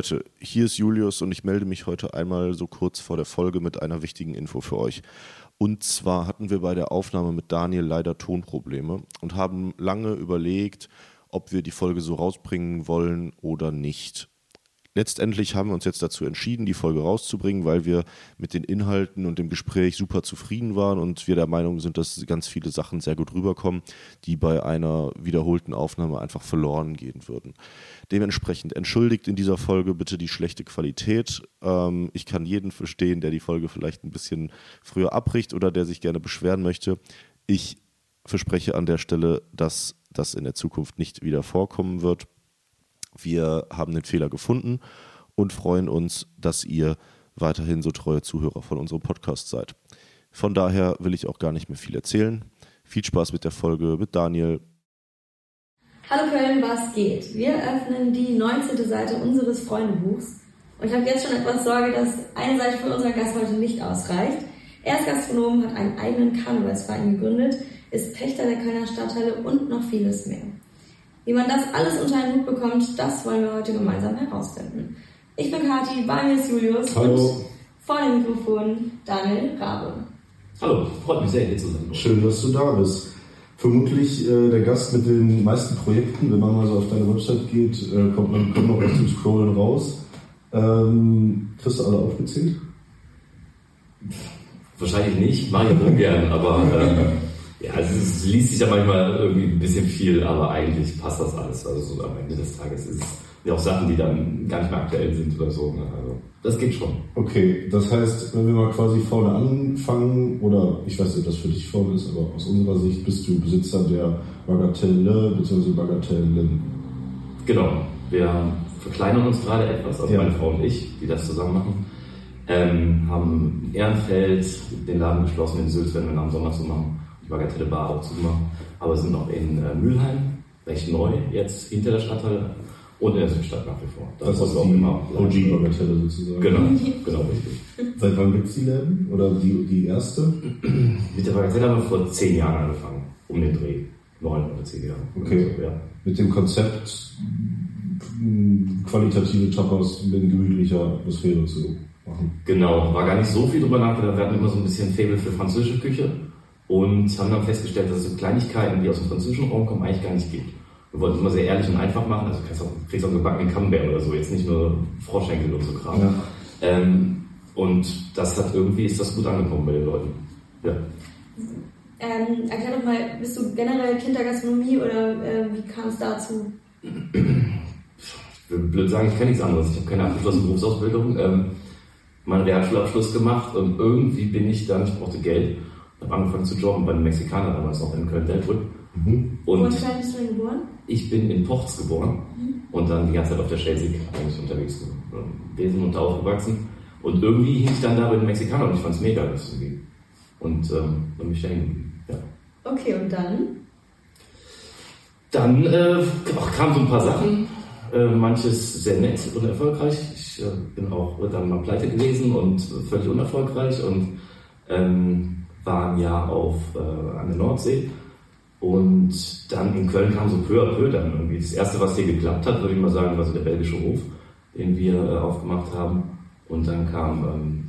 Leute, hier ist Julius und ich melde mich heute einmal so kurz vor der Folge mit einer wichtigen Info für euch. Und zwar hatten wir bei der Aufnahme mit Daniel leider Tonprobleme und haben lange überlegt, ob wir die Folge so rausbringen wollen oder nicht. Letztendlich haben wir uns jetzt dazu entschieden, die Folge rauszubringen, weil wir mit den Inhalten und dem Gespräch super zufrieden waren und wir der Meinung sind, dass ganz viele Sachen sehr gut rüberkommen, die bei einer wiederholten Aufnahme einfach verloren gehen würden. Dementsprechend entschuldigt in dieser Folge bitte die schlechte Qualität. Ähm, ich kann jeden verstehen, der die Folge vielleicht ein bisschen früher abbricht oder der sich gerne beschweren möchte. Ich verspreche an der Stelle, dass das in der Zukunft nicht wieder vorkommen wird. Wir haben den Fehler gefunden und freuen uns, dass ihr weiterhin so treue Zuhörer von unserem Podcast seid. Von daher will ich auch gar nicht mehr viel erzählen. Viel Spaß mit der Folge mit Daniel. Hallo Köln, was geht? Wir öffnen die 19. Seite unseres Freundebuchs. Und ich habe jetzt schon etwas Sorge, dass eine Seite für unseren Gast heute nicht ausreicht. Er ist Gastronom, hat einen eigenen Karnevalsverein gegründet, ist Pächter der Kölner Stadtteile und noch vieles mehr. Wie man das alles unter einen Hut bekommt, das wollen wir heute gemeinsam herausfinden. Ich bin Kathi, bei mir ist Julius Hallo. und vor dem Mikrofon Daniel Rabe. Hallo, freut mich sehr, hier zu sein. Schön, dass du da bist. Vermutlich äh, der Gast mit den meisten Projekten, wenn man mal so auf deine Website geht, äh, kommt man kommt noch erst zum Scrollen raus. Ähm, kriegst du alle aufgezählt? Wahrscheinlich nicht, mache ich ungern, aber äh, ja, also es liest sich ja manchmal irgendwie ein bisschen viel, aber eigentlich passt das alles. Also so am Ende des Tages ist es ja auch Sachen, die dann gar nicht mehr aktuell sind oder so. Ne? Also das geht schon. Okay, das heißt, wenn wir mal quasi vorne anfangen, oder ich weiß nicht, ob das für dich vorne ist, aber aus unserer Sicht bist du Besitzer der Bagatelle bzw. Bagatellen. Genau, wir verkleinern uns gerade etwas, also Ja. meine Frau und ich, die das zusammen machen. Ähm, haben in Ehrenfeld den Laden geschlossen, in Sülz werden wir am Sommer zu machen, Bagatelle Bar auch zu machen. Aber sind noch in äh, Mülheim, recht neu, jetzt hinter der Stadthalle und in der Südstadt nach wie vor. Da Das ist auch immer. OG-Bagatelle sozusagen. Genau, genau richtig. Seit wann gibt es die Läden? Oder die, die erste? Mit der Bagatelle haben wir vor zehn Jahren angefangen, um den Dreh. Neun oder zehn Jahre. Okay. Also, ja. Mit dem Konzept, qualitative Tapas in gemütlicher Atmosphäre zu machen. Genau, war gar nicht so viel drüber nachgedacht. Wir hatten immer so ein bisschen Fable für französische Küche und haben dann festgestellt, dass es so Kleinigkeiten, die aus dem französischen Raum kommen, eigentlich gar nicht gibt. Wir wollten es immer sehr ehrlich und einfach machen. Also kriegst auch, kriegst auch gebackenen Camembert oder so, jetzt nicht nur Froschschenkel und so Kram. Ja. Ähm, und das hat irgendwie, ist das gut angekommen bei den Leuten. Ja. Ähm, erklär doch mal, bist du generell Kind der Gastronomie oder äh, wie kam es dazu? Ich würde blöd sagen, ich kenne nichts anderes. Ich habe keine abgeschlossene Berufsausbildung, ähm, meinen Realschulabschluss gemacht und irgendwie bin ich dann, ich brauchte Geld, habe angefangen zu jobben bei einem Mexikaner damals noch in Köln-Delbrück. Wo in Und Köln bist du denn geboren? ich bin in Pochts geboren und dann die ganze Zeit auf der Schelsig eigentlich unterwegs gewesen und da aufgewachsen. Und irgendwie hing ich dann da bei den Mexikanern und ich fand es mega, das irgendwie. Und ähm, dann bin ich da hängen. Ja. Okay, und dann? Dann äh, kamen so ein paar Sachen, äh, manches sehr nett und erfolgreich. Ich äh, bin auch dann mal pleite gewesen und völlig unerfolgreich und ähm, war ein Jahr auf, äh, an der Nordsee. Und dann in Köln kam so peu à peu dann irgendwie. Das erste, was hier geklappt hat, würde ich mal sagen, war so der belgische Hof, den wir äh, aufgemacht haben. Und dann kam, ähm,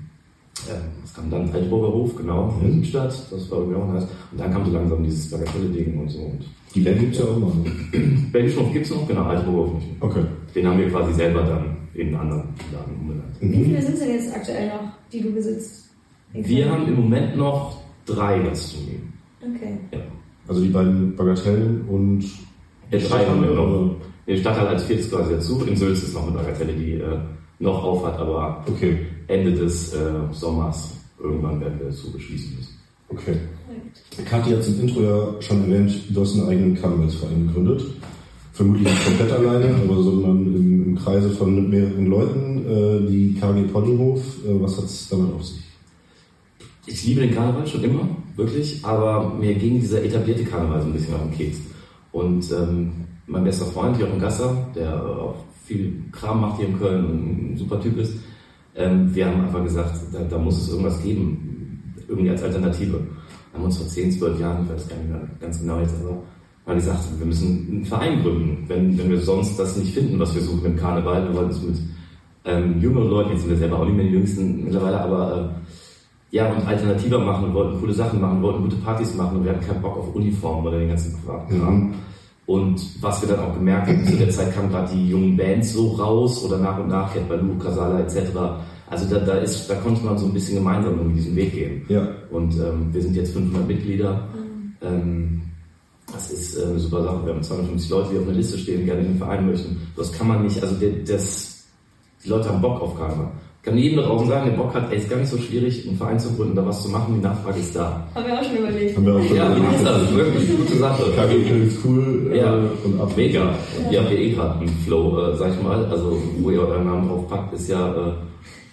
äh, was kam dann? Altburger Hof, genau, in der Südstadt. Das war irgendwie auch nice. Und dann kam so langsam dieses Bagatelle-Ding und so. Und Die Läden gibt es ja auch immer. Belgischen Hof gibt es noch, genau, Altburger Hof nicht. mehr. Okay. Den haben wir quasi selber dann in einen anderen Laden umbenannt. Wie Mhm. viele sind es denn jetzt aktuell noch, die du besitzt? Wir haben im Moment noch drei Gastronomien. Okay. Ja. Also die beiden Bagatellen und Ja, drei haben wir noch. Den Stadtteil als viertes quasi dazu. In Sülz ist noch eine Bagatelle, die äh, noch auf hat, aber Okay, Ende des äh, Sommers irgendwann werden wir so beschließen müssen. okay. Kathi hat es im Intro ja schon erwähnt, du hast einen eigenen Karnevalsverein gegründet. Vermutlich nicht komplett alleine, aber sondern im, im Kreise von mehreren Leuten. Äh, die KG Ponyhof, äh, was hat es damit auf sich? Ich liebe den Karneval schon immer, wirklich, aber mir ging dieser etablierte Karneval so ein bisschen auf den Keks. Und ähm, mein bester Freund, Jochen Gasser, der auch viel Kram macht hier in Köln und ein super Typ ist, ähm, wir haben einfach gesagt, da, da muss es irgendwas geben, irgendwie als Alternative. Haben uns vor 10, 12 Jahren, ich weiß gar nicht mehr ganz genau jetzt, aber mal gesagt, wir müssen einen Verein gründen. Wenn, wenn wir sonst das nicht finden, was wir suchen im Karneval, wir wollten es mit ähm, jüngere Leute, jetzt sind wir selber auch nicht mehr die Jüngsten mittlerweile, aber äh, ja, und alternativer machen und wollten coole Sachen machen, wollten gute Partys machen und wir hatten keinen Bock auf Uniformen oder den ganzen Kram. Mhm. Und was wir dann auch gemerkt haben, zu der Zeit kamen gerade die jungen Bands so raus oder nach und nach, Cat Baloo, Casala etc. Also da, da, ist, da konnte man so ein bisschen gemeinsam irgendwie diesen Weg gehen. Ja. Und ähm, wir sind jetzt 500 Mitglieder. Mhm. Ähm, das ist äh, eine super Sache. Wir haben 250 Leute, die auf einer Liste stehen, gerne in den Verein möchten. Das kann man nicht, also das, die Leute haben Bock auf Karneval. Ich kann jedem da draußen sagen, der Bock hat, ey, ist gar nicht so schwierig, einen Verein zu gründen, da was zu machen, die Nachfrage ist da. Haben wir auch schon überlegt. Haben wir auch schon ja, überlegt. das ist wirklich eine gute Sache. KG ist cool ja, äh, und ab. Mega. Und ihr habt ja eh gerade einen Flow, äh, sag ich mal. Also, wo ihr euren Namen drauf packt, ist ja, äh,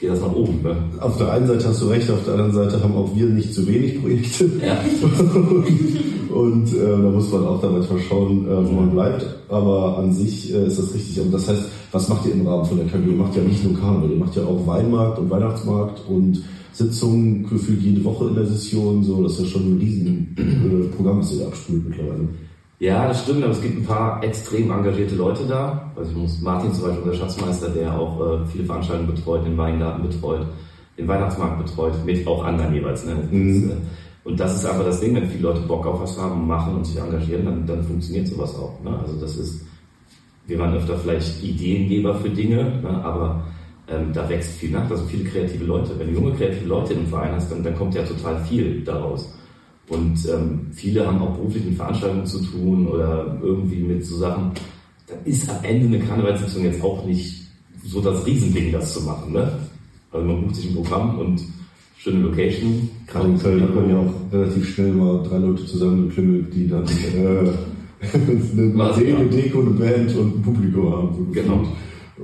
geht das nach oben. Ne? Auf der einen Seite hast du recht, auf der anderen Seite haben auch wir nicht zu wenig Projekte. Ja. und äh, da muss man auch dann manchmal schauen, äh, wo man bleibt. Aber an sich äh, ist das richtig. Und das heißt, was macht ihr im Rahmen von der KG? Ihr macht ja nicht nur Karneval, ihr macht ja auch Weinmarkt und Weihnachtsmarkt und Sitzungen gefühlt jede Woche in der Session. So, das ist ja schon ein riesen äh, Programm, das ihr da abspült mittlerweile. Ja, das stimmt, aber es gibt ein paar extrem engagierte Leute da. Also ich muss Martin zum Beispiel, unser Schatzmeister, der auch äh, viele Veranstaltungen betreut, den Weingarten betreut, den Weihnachtsmarkt betreut, mit auch anderen jeweils. Ne? Mhm. Das, äh, und das ist aber das Ding, wenn viele Leute Bock auf was haben, machen und sich engagieren, dann, dann funktioniert sowas auch. Ne? Also das ist, wir waren öfter vielleicht Ideengeber für Dinge, ne? aber ähm, da wächst viel nach, also viele kreative Leute. Wenn du junge kreative Leute im Verein hast, dann, dann kommt ja total viel daraus. Und ähm, viele haben auch beruflich mit Veranstaltungen zu tun oder irgendwie mit so Sachen. Da ist am Ende eine Karnevalssitzung jetzt auch nicht so das Riesending, das zu machen. Ne? Also man bucht sich ein Programm und schöne Location. Gerade in Köln hat man ja auch relativ schnell mal drei Leute zusammengeklüngelt, die dann äh, eine eine Deko, eine Band und ein Publikum haben. So Genau.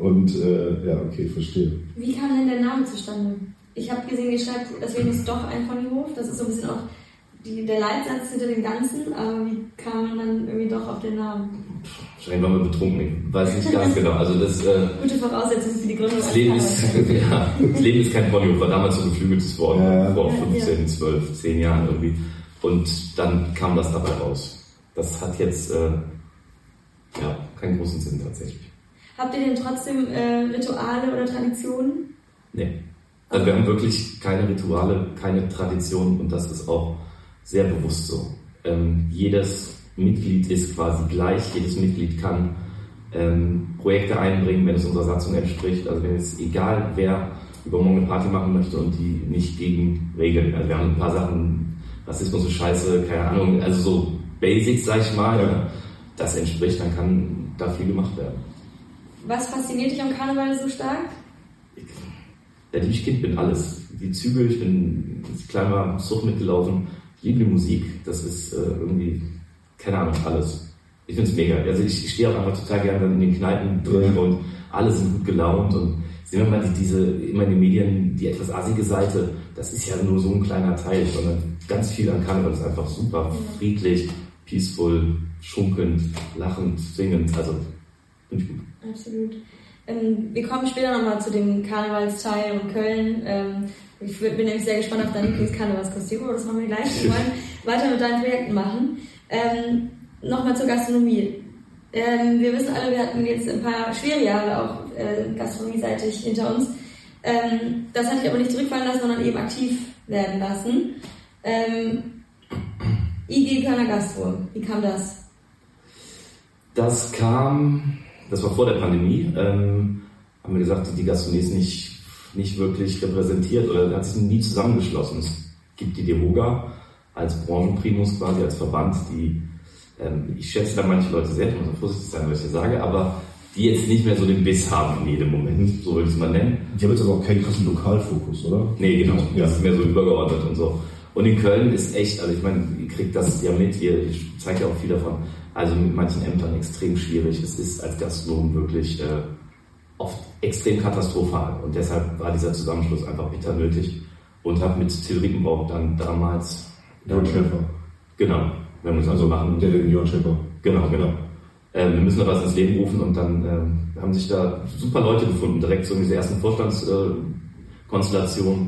Und äh, ja, okay, verstehe. Wie kam denn der Name zustande? Ich habe gesehen, ihr schreibt, deswegen ist doch ein Ponyhof. Das ist so ein bisschen auch die, der Leitsatz hinter dem Ganzen, aber wie kam man dann irgendwie doch auf den Namen? Wahrscheinlich waren wir betrunken, ich weiß nicht ganz genau. Also das, äh, Gute Voraussetzung für die Gründung das Leben ist, ja, das Leben ist kein Ponyhof, war damals so geflügeltes Wort, Ja, ja. vor Ja, 15, 12, 10 Jahren irgendwie. Und dann kam das dabei raus. Das hat jetzt äh, ja, keinen großen Sinn tatsächlich. Habt ihr denn trotzdem äh, Rituale oder Traditionen? Nee. Also wir haben wirklich keine Rituale, keine Tradition und das ist auch sehr bewusst so. Ähm, jedes Mitglied ist quasi gleich, jedes Mitglied kann ähm, Projekte einbringen, wenn es unserer Satzung entspricht. Also wenn es egal wer übermorgen eine Party machen möchte und die nicht gegen Regeln. Also wir haben ein paar Sachen, Rassismus ist scheiße, keine Ahnung, also so Basics, sag ich mal, Ja. das entspricht, dann kann da viel gemacht werden. Was fasziniert dich am Karneval so stark? Seitdem ich Kind bin, alles. Die Züge, ich bin als ich klein war, Zug mitgelaufen. Ich liebe die Musik. Das ist äh, irgendwie, keine Ahnung, alles. Ich finde es mega. Also ich, ich stehe auch einfach total gerne dann in den Kneipen drin und alle sind gut gelaunt und sehen wir mal die, diese, immer in den Medien, die etwas assige Seite, das ist ja nur so ein kleiner Teil, sondern ganz viel an Karneval ist einfach super friedlich, peaceful, schunkelnd, lachend, singend. Also, finde ich gut. Absolut. Ähm, wir kommen später nochmal zu dem Karnevalsteil und Köln. Ähm, ich bin nämlich sehr gespannt auf dein Lieblingskarnevalskostüm, aber das machen wir gleich. Wir wollen weiter mit deinen Projekten machen. Ähm, nochmal zur Gastronomie. Ähm, wir wissen alle, wir hatten jetzt ein paar schwere Jahre auch äh, gastronomieseitig hinter uns. Ähm, das hat dich aber nicht zurückfallen lassen, sondern eben aktiv werden lassen. Ähm, IG Kölner Gastro, wie kam das? Das kam, das war vor der Pandemie, ähm, haben wir gesagt, die Gastronomie ist nicht, nicht wirklich repräsentiert oder hat sich nie zusammengeschlossen. Es gibt die DEHOGA als Branchenprimus quasi, als Verband, die, ähm, ich schätze da manche Leute sehr, ich muss auch vorsichtig sein, was ich hier sage, aber die jetzt nicht mehr so den Biss haben in jedem Moment, so würde ich es mal nennen. Die haben jetzt aber auch keinen krassen Lokalfokus, oder? Nee, genau. Ja. Das ist mehr so übergeordnet und so. Und in Köln ist echt, also ich meine, ihr kriegt das ja mit, ihr zeigt ja auch viel davon. Also mit manchen Ämtern extrem schwierig. Es ist als Gastronom wirklich äh, oft extrem katastrophal. Und deshalb war dieser Zusammenschluss einfach bitter nötig. Und habe mit Till Riepenbauch dann damals. Jörn Schäfer. Genau. Wir haben uns also machen. Der den Jörn Schäfer. Genau, genau. Ähm, wir müssen da was ins Leben rufen und dann ähm, haben sich da super Leute gefunden, direkt so in dieser ersten Vorstandskonstellation. Äh,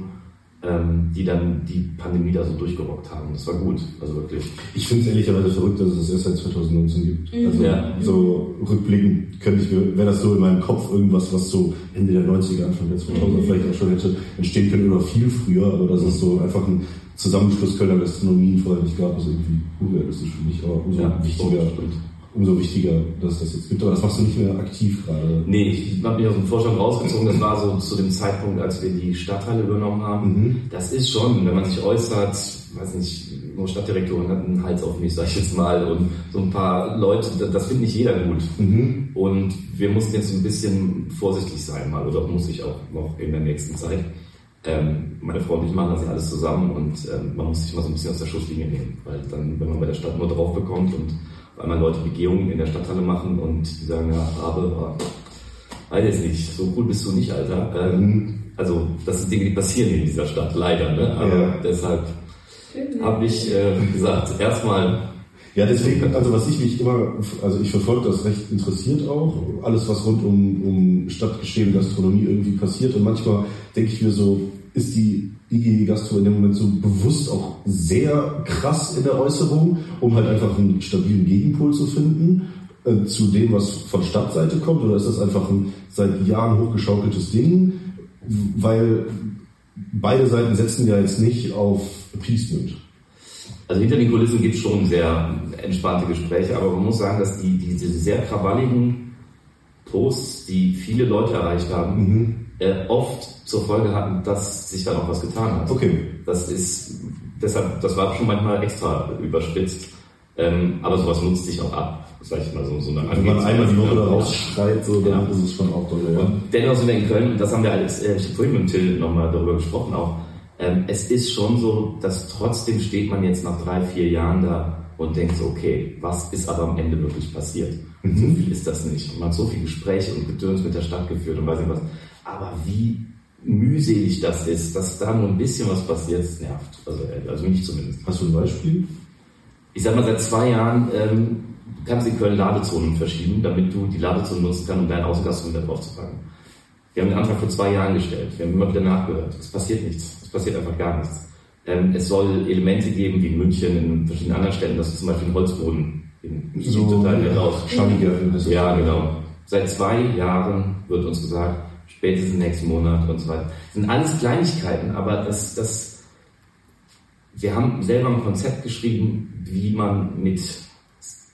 ähm, die dann die Pandemie da so durchgerockt haben. Das war gut, also wirklich. Ich finde es ehrlicherweise verrückt, dass es das erst seit 2019 gibt. Mhm. Also Ja. so rückblickend könnte ich mir, wäre das so in meinem Kopf irgendwas, was so Ende der 90er, Anfang der 2000er vielleicht auch schon hätte entstehen können oder viel früher, aber dass es so einfach ein Zusammenschluss Kölner Gastronomien vorher nicht gab, ist irgendwie unrealistisch für mich, aber umso wichtiger, stimmt. umso wichtiger, dass das jetzt gibt. Aber das machst du nicht mehr aktiv gerade. Nee, ich habe mich aus dem Vorstand rausgezogen. Das war so zu dem Zeitpunkt, als wir die Stadtteile übernommen haben. Mhm. Das ist schon, wenn man sich äußert, weiß nicht, nur Stadtdirektorin hat einen Hals auf mich, sag ich jetzt mal, und so ein paar Leute, das, das findet nicht jeder gut. Mhm. Und wir mussten jetzt ein bisschen vorsichtig sein mal, oder muss ich auch noch in der nächsten Zeit. Ähm, meine Frau und ich machen das ja alles zusammen und ähm, man muss sich mal so ein bisschen aus der Schusslinie nehmen, weil dann, wenn man bei der Stadt nur drauf bekommt und auf einmal Leute Begehungen in der Stadthalle machen und die sagen, ja, aber, weiß jetzt nicht, so cool bist du nicht, Alter. Ähm, also, das sind Dinge, die passieren in dieser Stadt, leider, ne? Aber Ja. deshalb habe ich äh, gesagt, erstmal Ja, deswegen, also was ich mich immer, also ich verfolge das recht interessiert auch, alles was rund um, um Stadtgeschehen, Gastronomie irgendwie passiert. Und manchmal denke ich mir so, ist die IG Gastro in dem Moment so bewusst auch sehr krass in der Äußerung, um halt einfach einen stabilen Gegenpol zu finden äh, zu dem, was von Stadtseite kommt? Oder ist das einfach ein seit Jahren hochgeschaukeltes Ding, weil beide Seiten setzen ja jetzt nicht auf Appeasement. Also hinter den Kulissen gibt es schon sehr entspannte Gespräche, aber man muss sagen, dass die, die diese sehr krawalligen Posts, die viele Leute erreicht haben, äh, oft zur Folge hatten, dass sich da noch was getan hat. Okay. Das ist deshalb, das war schon manchmal extra überspitzt. Ähm, aber sowas nutzt sich auch ab, sag ich mal so. so eine Wenn man einmal die Woche rausschreit, so, dann Ja. ist es schon auch doll, ja. Und dennoch sind wir in Köln, das haben wir alles, äh, vorhin mit Till nochmal darüber gesprochen auch, ähm, es ist schon so, dass trotzdem steht man jetzt nach drei, vier Jahren da und denkt so, okay, was ist aber am Ende wirklich passiert? So viel ist das nicht. Und man hat so viel Gespräche und Gedöns mit der Stadt geführt und weiß nicht was. Aber wie mühselig das ist, dass da nur ein bisschen was passiert, das nervt. Also, also mich zumindest. Hast du ein Beispiel? Ich sag mal, seit zwei Jahren ähm, kannst du in Köln Ladezonen verschieben, damit du die Ladezone nutzen kannst, um deinen Außengast wieder draufzupacken. Wir haben den Antrag vor zwei Jahren gestellt. Wir haben immer wieder nachgehört. Es passiert nichts. Es passiert einfach gar nichts. Ähm, es soll Elemente geben, wie in München, in verschiedenen anderen Städten, dass zum Beispiel einen Holzboden in So, total wieder raus. Das. Ja, genau. Seit zwei Jahren wird uns gesagt, spätestens nächsten Monat und so weiter. Das sind alles Kleinigkeiten, aber das, das, wir haben selber ein Konzept geschrieben, wie man mit,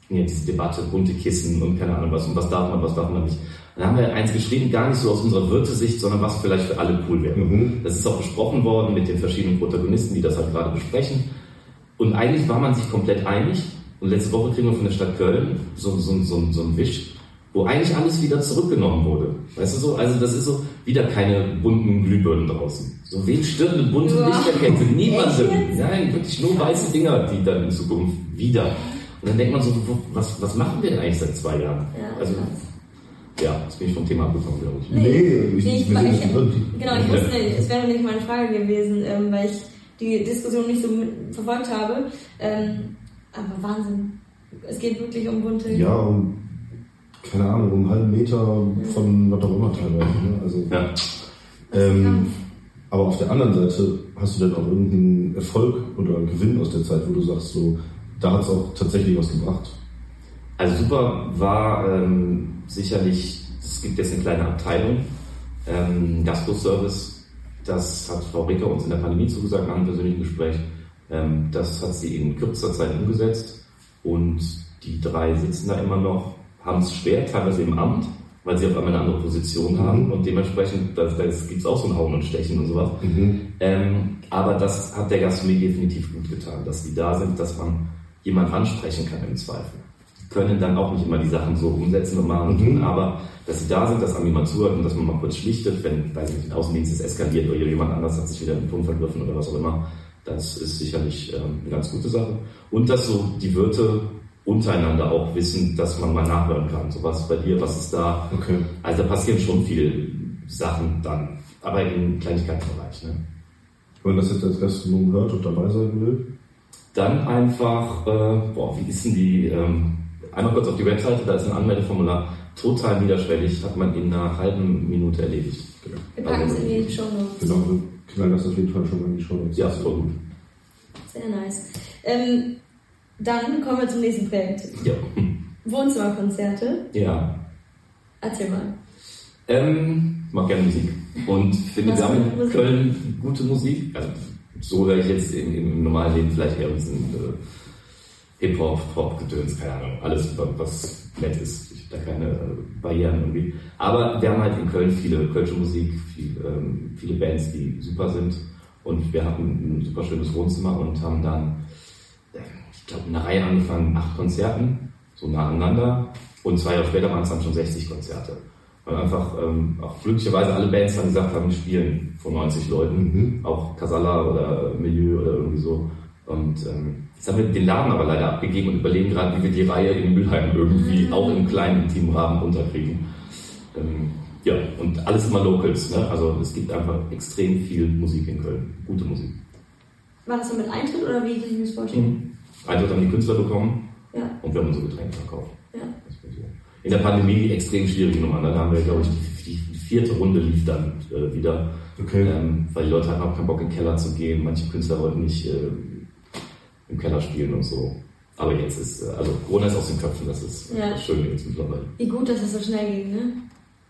ja, diese Debatte, bunte Kissen und keine Ahnung was, und was darf man, was darf man nicht. Dann haben wir eins geschrieben, gar nicht so aus unserer Wirtesicht, sondern was vielleicht für alle cool wäre. Mhm. Das ist auch besprochen worden mit den verschiedenen Protagonisten, die das halt gerade besprechen. Und eigentlich war man sich komplett einig. Und letzte Woche kriegen wir von der Stadt Köln so, so, so, so einen Wisch, wo eigentlich alles wieder zurückgenommen wurde. Weißt du so? Also das ist so wieder keine bunten Glühbirnen draußen. So wen stört eine bunte Ja. Lichterkette? Niemanden. Echt? Nein, wirklich nur weiße Dinger, die dann in Zukunft wieder. Und dann denkt man so, wo- was, was machen wir denn eigentlich seit zwei Jahren? Ja, also, krass. Ja, jetzt bin ich vom Thema abgekommen, glaube ich. Nee, ich, Nee, ich, ich, nicht drin. genau, ich wusste, es wäre nicht meine Frage gewesen, ähm, weil ich die Diskussion nicht so verfolgt habe. Ähm, aber Wahnsinn. Es geht wirklich um bunte. Ja, um, keine Ahnung, um einen halben Meter von was auch immer teilweise. Ne? Also, Ja. ähm, aber auf der anderen Seite, hast du denn auch irgendeinen Erfolg oder Gewinn aus der Zeit, wo du sagst, so, da hat es auch tatsächlich was gebracht? Also super war ähm, sicherlich, es gibt jetzt eine kleine Abteilung, ähm, Gastro-Service, das hat Frau Ricker uns in der Pandemie zugesagt nach einem persönlichen Gespräch. Ähm, das hat sie in kürzester Zeit umgesetzt und die drei sitzen da immer noch, haben es schwer, teilweise im Amt, weil sie auf einmal eine andere Position haben und dementsprechend, da, es auch so ein Hauen und Stechen und sowas. Ähm, aber das hat der Gastronomie definitiv gut getan, dass die da sind, dass man jemand ansprechen kann im Zweifel. Können dann auch nicht immer die Sachen so umsetzen und machen und tun, aber dass sie da sind, dass man jemand zuhört und dass man mal kurz schlichtet, wenn, weiß ich nicht, Außendienst ist eskaliert oder jemand anders hat sich wieder im Ton vergriffen oder was auch immer, das ist sicherlich ähm, eine ganz gute Sache. Und dass so die Wirte untereinander auch wissen, dass man mal nachhören kann. So was bei dir, was ist da? Okay. Also da passieren schon viele Sachen dann, aber im Kleinigkeitenbereich. Ne? Wenn das jetzt als Gastronom hört und dabei sein will, Dann einfach, äh, boah, wie ist denn die, ähm, einmal kurz auf die Webseite, da ist ein Anmeldeformular, total niederschwellig, hat man in einer halben Minute erledigt. Wir packen es in die Show Notes. genau, knall das auf jeden Fall schon mal in die Show. Ja, voll gut. Sehr nice. Ähm, dann kommen wir zum nächsten Projekt. Ja. Wohnzimmerkonzerte. Ja. Erzähl mal. Ähm, mag gerne Musik. Und finde, wir Musik? Köln gute Musik. Also, so höre ich jetzt im, im normalen Leben vielleicht eher ein bisschen äh, Hip-Hop, Pop-Gedöns, keine Ahnung. Alles, wa- was nett ist. Ich da keine äh, Barrieren irgendwie. Aber wir haben halt in Köln viele kölsche Musik, viel, ähm, viele Bands, die super sind. Und wir hatten ein super schönes Wohnzimmer und haben dann, äh, ich glaube, eine Reihe angefangen, acht Konzerten, so nacheinander. Und zwei Jahre später waren es dann schon 60 Konzerte. Weil einfach ähm, auch glücklicherweise alle Bands dann gesagt haben, wir spielen vor 90 Leuten, auch Casala oder Milieu oder irgendwie so. Und ähm, jetzt haben wir den Laden aber leider abgegeben und überlegen gerade, wie wir die Reihe in Mülheim irgendwie auch im kleinen intimen Rahmen unterkriegen. Ähm, ja, und alles immer Locals. Ne? Also es gibt einfach extrem viel Musik in Köln. Gute Musik. War das so mit Eintritt oder wie kann ich mir das vorstellen? Eintritt haben die Künstler bekommen Ja. und wir haben unsere Getränke verkauft. Ja. In der Pandemie extrem schwierige Nummer. Dann haben wir, glaube ich, die, die vierte Runde lief dann äh, wieder. Okay. Ähm, weil die Leute hatten auch keinen Bock, in den Keller zu gehen. Manche Künstler wollten nicht äh, im Keller spielen und so. Aber jetzt ist, äh, also Corona ist aus den Köpfen, das ist Ja. schön jetzt mittlerweile. Wie gut, dass es so schnell ging, ne?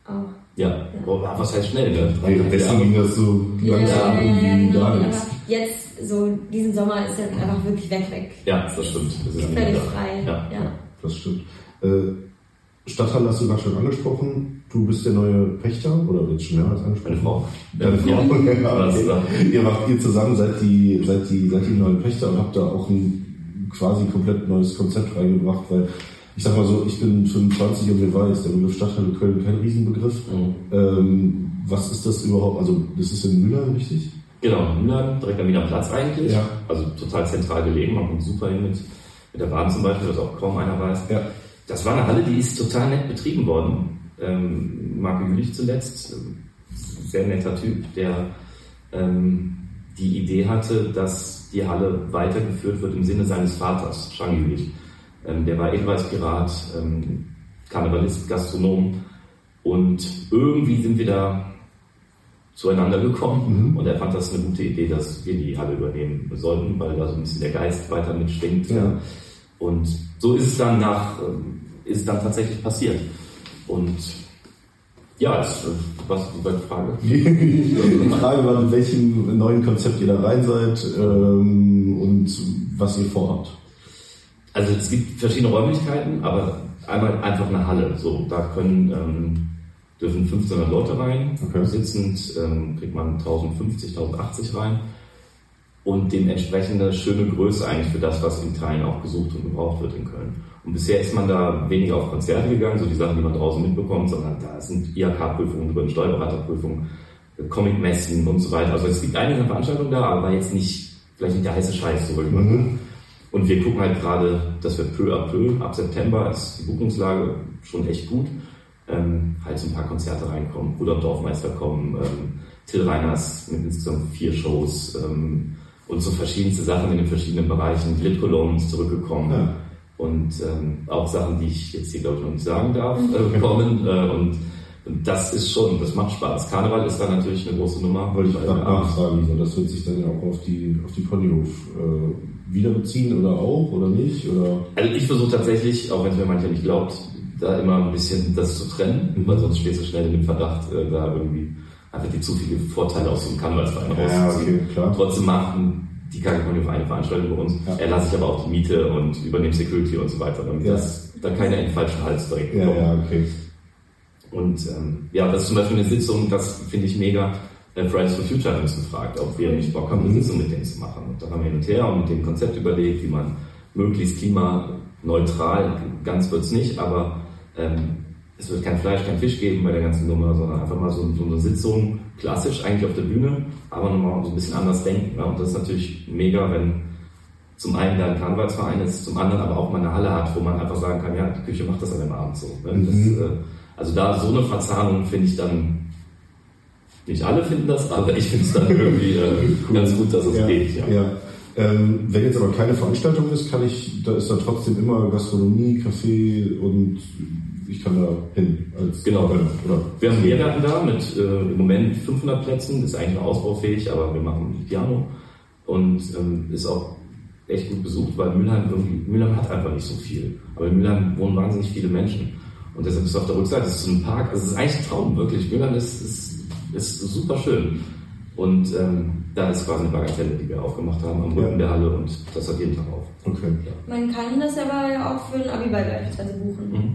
Auch. Ja, Oh, was heißt schnell, ne? Währenddessen ging das so langsam irgendwie gar nichts. Aber jetzt, so diesen Sommer ist dann einfach wirklich weg, weg. Ja, das stimmt. Das ist Völlig ja. frei. Ja. ja. Das stimmt. Äh, Stadthalle hast du gerade schon angesprochen. Du bist der neue Pächter oder jetzt schon mehrmals angesprochen? Meine Frau. Deine Frau. Ja. Ja, Das, okay. Ihr macht ihr zusammen seid die, seid die, seid die neuen Pächter und habt da auch ein quasi komplett neues Konzept reingebracht, weil ich sag mal so, ich bin 25 und mir war jetzt der Begriff Stadthalle Köln kein Riesenbegriff. Mhm. Ähm, was ist das überhaupt? Also das ist in Mülheim, richtig? Genau, Mülheim, direkt am Wiener Platz eigentlich. Ja. Also total zentral gelegen, man kommt super hin mit, mit der Bahn zum Beispiel, was auch kaum einer weiß. Ja. Das war eine Halle, die ist total nett betrieben worden. Ähm, Marco Jülich zuletzt, ähm, sehr netter Typ, der ähm, die Idee hatte, dass die Halle weitergeführt wird im Sinne seines Vaters, Jean Jülich. Ähm, der war ebenfalls Pirat, ähm, Karnevalist, Gastronom und irgendwie sind wir da zueinander gekommen und er fand das eine gute Idee, dass wir die Halle übernehmen sollten, weil da so ein bisschen der Geist weiter mitschwingt. Ja. Und so ist es dann nach, ähm, ist es dann tatsächlich passiert. Und ja, es, äh, was die Frage? Die Frage war, mit welchem neuen Konzept ihr da rein seid ähm, und was ihr vorhabt. Also es gibt verschiedene Räumlichkeiten, aber einmal einfach eine Halle. So, da können ähm, dürfen 1500 Leute rein. Okay. Sitzend ähm, kriegt man 1050, 1080 rein. Und dementsprechend eine schöne Größe eigentlich für das, was in Teilen auch gesucht und gebraucht wird in Köln. Und bisher ist man da weniger auf Konzerte gegangen, so die Sachen, die man draußen mitbekommt, sondern da sind IHK-Prüfungen, über eine Steuerberaterprüfung, äh, Comic-Messen und so weiter. Also es gibt einige Veranstaltungen da, aber jetzt nicht, vielleicht nicht der heiße Scheiß, so würde ich mal sagen. Und wir gucken halt gerade, dass wir peu à peu, ab September ist die Buchungslage schon echt gut, ähm, halt so ein paar Konzerte reinkommen. Rudolf Dorfmeister kommen, ähm, Till Reiners mit insgesamt vier Shows ähm, und so verschiedenste Sachen in den verschiedenen Bereichen. Lit Cologne ist zurückgekommen. Ja. Und ähm, auch Sachen, die ich jetzt hier glaube ich noch nicht sagen darf, äh, kommen. Äh, und, und das ist schon, das macht Spaß. Karneval ist dann natürlich eine große Nummer. Wollte ich gerade abends- nachfragen, Lisa. Das wird sich dann ja auch auf die, auf die Ponyhof äh, wieder beziehen oder auch oder nicht? Oder? Also ich versuche tatsächlich, auch wenn es mir mancher nicht glaubt, da immer ein bisschen das zu trennen, weil sonst stehst du schnell in dem Verdacht, äh, da irgendwie einfach die zu viele Vorteile aus einem Karnevalsverein Ja, rauszuziehen. okay, klar. Trotzdem machen die KG eine Veranstaltung bei uns. Ja. Er lasse ich aber auch die Miete und übernehme Security und so weiter, damit Ja. das da keine in den falschen Hals direkt Ja, ja, okay. Und ähm, ja, das ist zum Beispiel eine Sitzung, das finde ich mega. Äh, Fridays for Future hat uns gefragt, ob wir nicht Bock haben, eine Sitzung mit denen zu machen. Und dann haben wir hin und her und mit dem Konzept überlegt, wie man möglichst klimaneutral, ganz wird's nicht, aber ähm, es wird kein Fleisch, kein Fisch geben bei der ganzen Nummer, sondern einfach mal so, so eine Sitzung, klassisch eigentlich auf der Bühne, aber nochmal so ein bisschen anders denken. Ja? Und das ist natürlich mega, wenn zum einen da ein Karnevalsverein ist, zum anderen aber auch mal eine Halle hat, wo man einfach sagen kann, ja, die Küche macht das an dem Abend so. Ne? Das, Mhm. äh, also da so eine Verzahnung finde ich dann, nicht alle finden das, aber ich finde es dann irgendwie äh, ganz gut, dass es ja, geht. Ja. ja. Ähm, wenn jetzt aber keine Veranstaltung ist, kann ich, da ist da trotzdem immer Gastronomie, Café und ich kann da hin. Als genau. Oder? Wir haben Lehrgärten da mit äh, im Moment 500 Plätzen, ist eigentlich noch ausbaufähig, aber wir machen Piano und ähm, ist auch echt gut besucht, weil Mülheim irgendwie, Mülheim hat einfach nicht so viel. Aber in Mülheim wohnen wahnsinnig viele Menschen. Und deshalb ist es auf der Rückseite, es ist so ein Park, also es ist eigentlich ein Traum, wirklich. Mülheim ist, ist, ist super schön. Und ähm, da ist quasi eine Bagatelle, die wir aufgemacht haben am Rücken ja. der Halle und das hat jeden Tag auf. Okay. Ja. Man kann das aber ja auch für ein Abiball beispielsweise buchen. Mhm.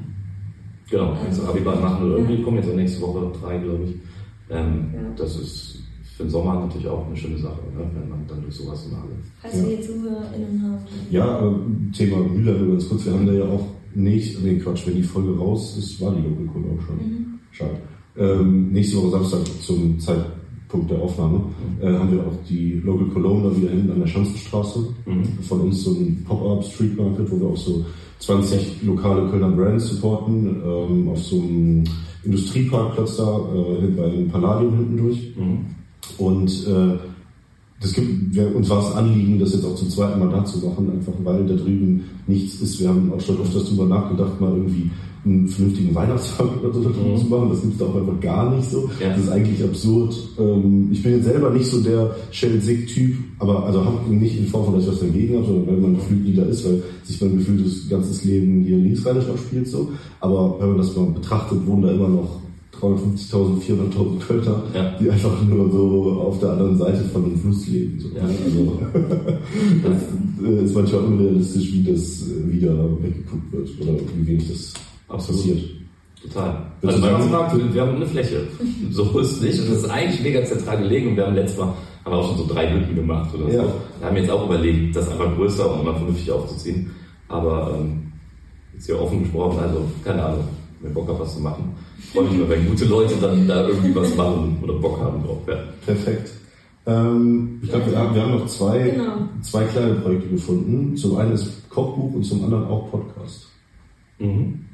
Genau, kannst du Abiball machen oder irgendwie kommen jetzt auch nächste Woche drei, glaube ich. Ähm, ja. Das ist für den Sommer natürlich auch eine schöne Sache, ne? wenn man dann durch sowas in der Halle. Falls ja. wir ZuhörerInnen haben. Ja, Thema Müller nur ganz kurz. Wir haben da ja auch nicht, nee Quatsch, wenn die Folge raus ist, war die Local auch schon. Mhm. Schade. Ähm, nächste Woche Samstag zum Zeitpunkt Punkt der Aufnahme, äh, haben wir auch die Local Cologne da wieder hinten an der Schanzenstraße. Mhm. Von uns so ein Pop-Up Street Market, wo wir auch so 20 lokale Kölner Brands supporten, ähm, auf so einem Industrieparkplatz da, äh, beim Palladium hinten durch. Mhm. Und äh, das gibt, wir, uns war es Anliegen, das jetzt auch zum zweiten Mal da zu machen, einfach weil da drüben nichts ist. Wir haben auch schon öfters darüber nachgedacht, mal irgendwie einen vernünftigen Weihnachtsmarkt oder so mhm. zu machen. Das gibt es da auch einfach gar nicht so. Ja. Das ist eigentlich absurd. Ähm, ich bin jetzt selber nicht so der Shell-Sick-Typ, aber also habe nicht in Form von, dass ich was dagegen habe, sondern weil man gefühlt nie da ist, weil sich mein Gefühl das ganze Leben hier linksrheinisch abspielt so. Aber wenn man das mal betrachtet, wohnen da immer noch 350.000, 400.000 Kölner, ja. die einfach nur so auf der anderen Seite von dem Fluss leben. So. Ja. Also, das äh, ist manchmal unrealistisch, wie das äh, wieder weggeguckt wird oder wie wenig das passiert. Total. Also bei uns war, wir haben eine Fläche. So ist es nicht. Und das ist eigentlich mega zentral gelegen. Und wir haben letztes Mal haben wir auch schon so drei Hütten gemacht oder ja. so. Wir haben jetzt auch überlegt, das einfach größer und mal vernünftig aufzuziehen. Aber ähm, jetzt hier offen gesprochen, also keine Ahnung, wenn Bock auf was zu machen. Ich freue mich immer, wenn gute Leute dann da irgendwie was machen oder Bock haben drauf. Ja. Perfekt. Ähm, ich glaube, wir, haben, wir haben noch zwei, genau. zwei kleine Projekte gefunden. Zum einen ist Kochbuch und zum anderen auch Podcast. Mhm.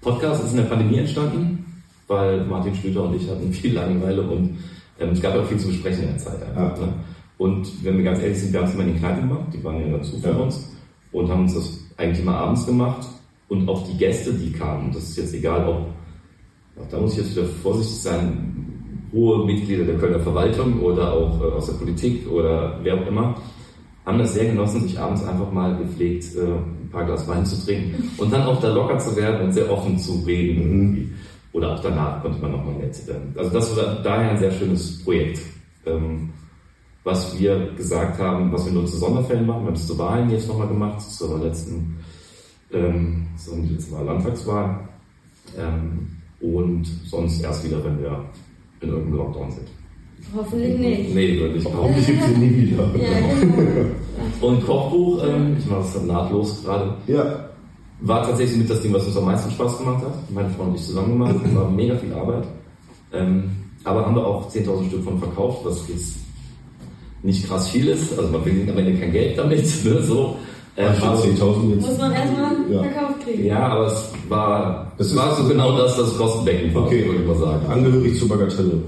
Podcast ist in der Pandemie entstanden, weil Martin Schlüter und ich hatten viel Langeweile und ähm, es gab auch viel zu besprechen in der Zeit einfach. Ja. Ne? Und wenn wir ganz ehrlich sind, wir haben es immer in den Kneipen gemacht, die waren ja dazu für ja. uns und haben uns das eigentlich immer abends gemacht und auch die Gäste, die kamen, das ist jetzt egal, ob, da muss ich jetzt wieder vorsichtig sein, hohe Mitglieder der Kölner Verwaltung oder auch äh, aus der Politik oder wer auch immer, haben das sehr genossen, sich abends einfach mal gepflegt äh, ein paar Glas Wein zu trinken und dann auch da locker zu werden und sehr offen zu reden. Irgendwie. Oder auch danach konnte man nochmal nett. Äh, also das war daher ein sehr schönes Projekt. Ähm, was wir gesagt haben, was wir nur zu Sonderfällen machen. Wir haben es zu Wahlen jetzt nochmal gemacht, zur letzten, ähm, zur letzten Landtagswahl. Ähm, und sonst erst wieder, wenn wir in irgendeinem Lockdown sind. Hoffentlich nicht. Nee, wirklich. Hoffentlich gibt es ihn nie wieder. Ja, genau. Und Kochbuch, ähm, ich mache das nahtlos gerade. Ja. War tatsächlich mit das Ding, was uns am meisten Spaß gemacht hat. Meine Freunde und ich zusammen gemacht. War mega viel Arbeit. Ähm, aber haben wir auch 10.000 Stück von verkauft, was jetzt nicht krass viel ist. Also man verdient am Ende kein Geld damit. Ne, so. Ähm, also 10.000 jetzt. Muss man erstmal ja. verkauft kriegen. Ja, aber es war, es war so genau das, das Kostendeckend war, okay. würde ich mal sagen. Angehörig zur Bagatelle.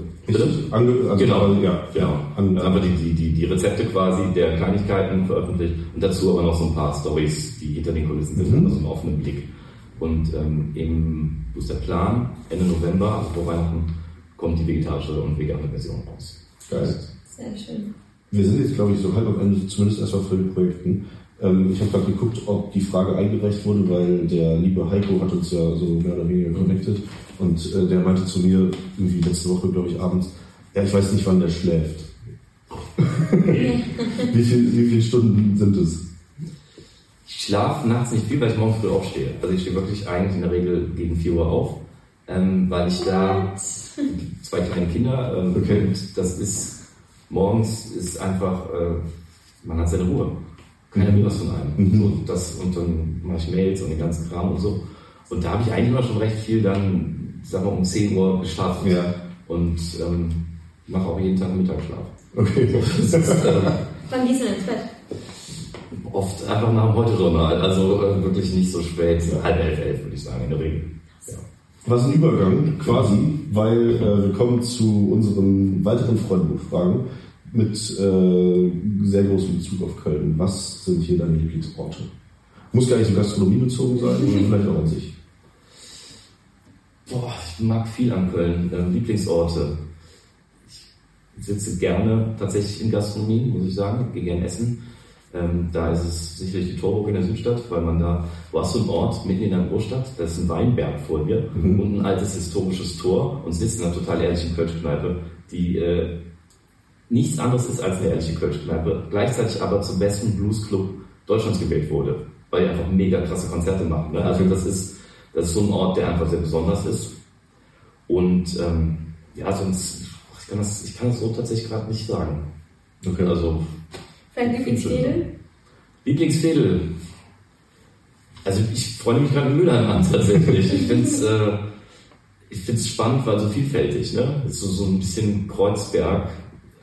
Ange also genau, ja, genau. An, aber die, die, die, die Rezepte quasi der Kleinigkeiten veröffentlicht und dazu aber noch so ein paar Stories, die hinter den Kulissen sind, mhm. also einen offenen Blick. Und ähm, im, wo ist der Plan? Ende November, also vor Weihnachten, kommt die vegetarische und vegane Version raus. Geil. Sehr schön. Wir sind jetzt, glaube ich, so halb am Ende, zumindest erstmal für die Projekten. Ähm, ich habe gerade geguckt, ob die Frage eingereicht wurde, weil der liebe Heiko hat uns ja so mehr oder weniger connected. Und äh, der meinte zu mir, irgendwie letzte Woche, glaube ich, abends, ja, ich weiß nicht, wann der schläft. wie, viel, wie viele Stunden sind es? Ich schlafe nachts nicht viel, weil ich morgens früh aufstehe. Also ich stehe wirklich eigentlich in der Regel gegen 4 Uhr auf, ähm, weil ich da zwei kleine Kinder ähm, okay. und das ist morgens ist einfach, äh, man hat seine Ruhe. Keiner will was von einem. Mhm. So, das, und dann mache ich Mails und den ganzen Kram und so. Und da habe ich eigentlich immer schon recht viel dann sagen wir, um 10 Uhr geschlafen. Ja. Und ähm, mache auch jeden Tag Mittagsschlaf. Okay. Ist, äh, Wann gehst du ins Bett? Oft einfach nach dem Heute-Journal, also äh, wirklich nicht so spät, ja. halb elf, elf würde ich sagen, in der Regel. Ja. Was ein Übergang quasi, weil äh, wir kommen zu unseren weiteren Freundebuchfragen. Mit äh, sehr großem Bezug auf Köln. Was sind hier deine Lieblingsorte? Muss gar nicht so gastronomiebezogen sein, sondern vielleicht auch an sich. Boah, ich mag viel an Köln. Ähm, Lieblingsorte. Ich sitze gerne tatsächlich in Gastronomie, muss ich sagen. Ich gehe gerne essen. Ähm, da ist es sicherlich die Torburg in der Südstadt, weil man da, du hast so einen Ort mitten in der Großstadt, da ist ein Weinberg vor dir mhm. und ein altes historisches Tor und sitzt in einer total ehrlichen Kölschkneipe, die äh, nichts anderes ist als eine ehrliche Kölschkneipe, gleichzeitig aber zum besten Bluesclub Deutschlands gewählt wurde, weil die einfach mega krasse Konzerte machen. Ne? Also das ist, das ist so ein Ort, der einfach sehr besonders ist. Und ähm, ja, sonst, ich kann das, ich kann das so tatsächlich gerade nicht sagen. Okay. Also Dein Lieblingsfädel? Lieblingsfädel. Also ich freue mich gerade Mülheim an tatsächlich. Ich finde es äh, ich find's spannend, weil so vielfältig. Ne? ist so, so ein bisschen Kreuzberg,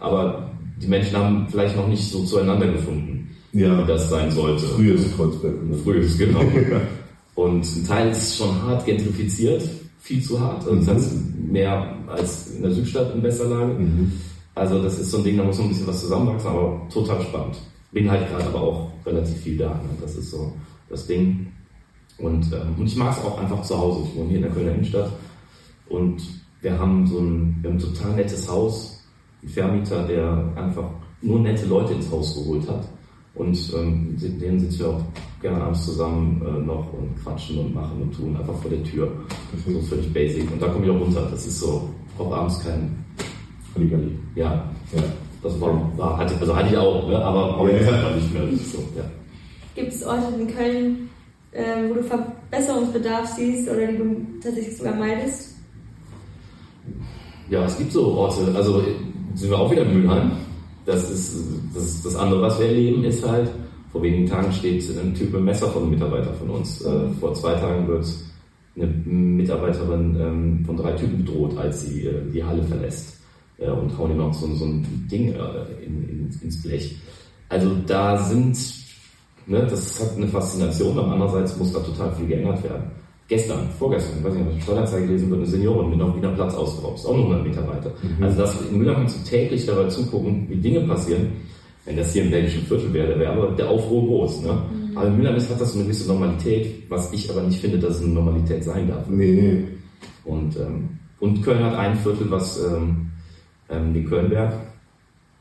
aber die Menschen haben vielleicht noch nicht so zueinander gefunden, ja. wie das sein sollte. Früher ist Kreuzberg. Früher ist genau. Und ein Teil ist schon hart gentrifiziert, viel zu hart. Also mhm. mehr als in der Südstadt in Westerlage. Mhm. Also das ist so ein Ding, da muss man ein bisschen was zusammenwachsen, aber total spannend. Bin halt gerade aber auch relativ viel da. Ne? Das ist so das Ding. Und, ähm, und ich mag es auch einfach zu Hause. Ich wohne hier in der Kölner Innenstadt und wir haben so ein, wir haben ein total nettes Haus, Vermieter, der einfach nur nette Leute ins Haus geholt hat. Und ähm, mit denen sitzen wir auch gerne abends zusammen äh, noch und quatschen und machen und tun, einfach vor der Tür. So völlig basic. Und da komme ich auch runter. Das ist so, auch abends kein Halligalli. Ja. ja. Das war, war, hatte, also hatte ich auch, ne? aber ich ja. nicht mehr. So, ja. Gibt es Orte in Köln, äh, wo du Verbesserungsbedarf siehst oder die du tatsächlich sogar meidest? Ja, es gibt so Orte. Also sind wir auch wieder in Mülheim. Das ist das, das andere, was wir erleben, ist halt, vor wenigen Tagen steht ein Typ mit Messer von einem Mitarbeiter von uns. Äh, vor zwei Tagen wird eine Mitarbeiterin ähm, von drei Typen bedroht, als sie äh, die Halle verlässt äh, und hauen ihm noch so, so ein Ding äh, in, in, ins Blech. Also da sind, ne, das hat eine Faszination, aber andererseits muss da total viel geändert werden. Gestern, vorgestern, ich weiß nicht, ich Steueranzeige gelesen wird, eine Seniorin mit noch wieder Platz ausgeraubt, ist auch noch 100 Meter weiter. Mhm. Also das in Müller kannst du täglich dabei zugucken, wie Dinge passieren. Wenn das hier im belgischen Viertel wäre, wäre aber der Aufruhr groß. Ne? Mhm. Aber in Müller hat das so eine gewisse Normalität, was ich aber nicht finde, dass es eine Normalität sein darf. Nee, nee. Und, ähm, und Köln hat ein Viertel, was ähm, ähm, den Kölnberg.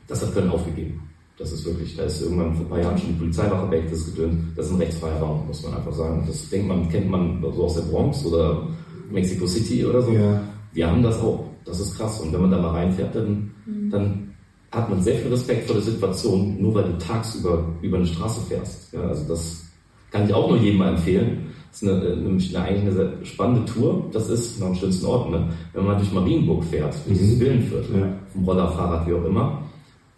Das hat Köln aufgegeben. Das ist wirklich, da ist irgendwann vor ein paar Jahren schon die Polizeiwache weg, das Gedöns. Das ist ein rechtsfreier Raum, muss man einfach sagen. Das denkt man, kennt man so aus der Bronx oder Mexico City oder so. Ja. Wir haben das auch. Das ist krass. Und wenn man da mal reinfährt, dann, mhm. dann hat man sehr viel Respekt vor der Situation, nur weil du tagsüber über eine Straße fährst. Ja, also das kann ich auch nur jedem mal empfehlen. Das ist eine, nämlich eine, eigentlich eine sehr spannende Tour. Das ist noch am schönsten Ort, ne? wenn man durch Marienburg fährt, durch dieses mhm. Villenviertel, ja. vom Roller, Fahrrad, wie auch immer,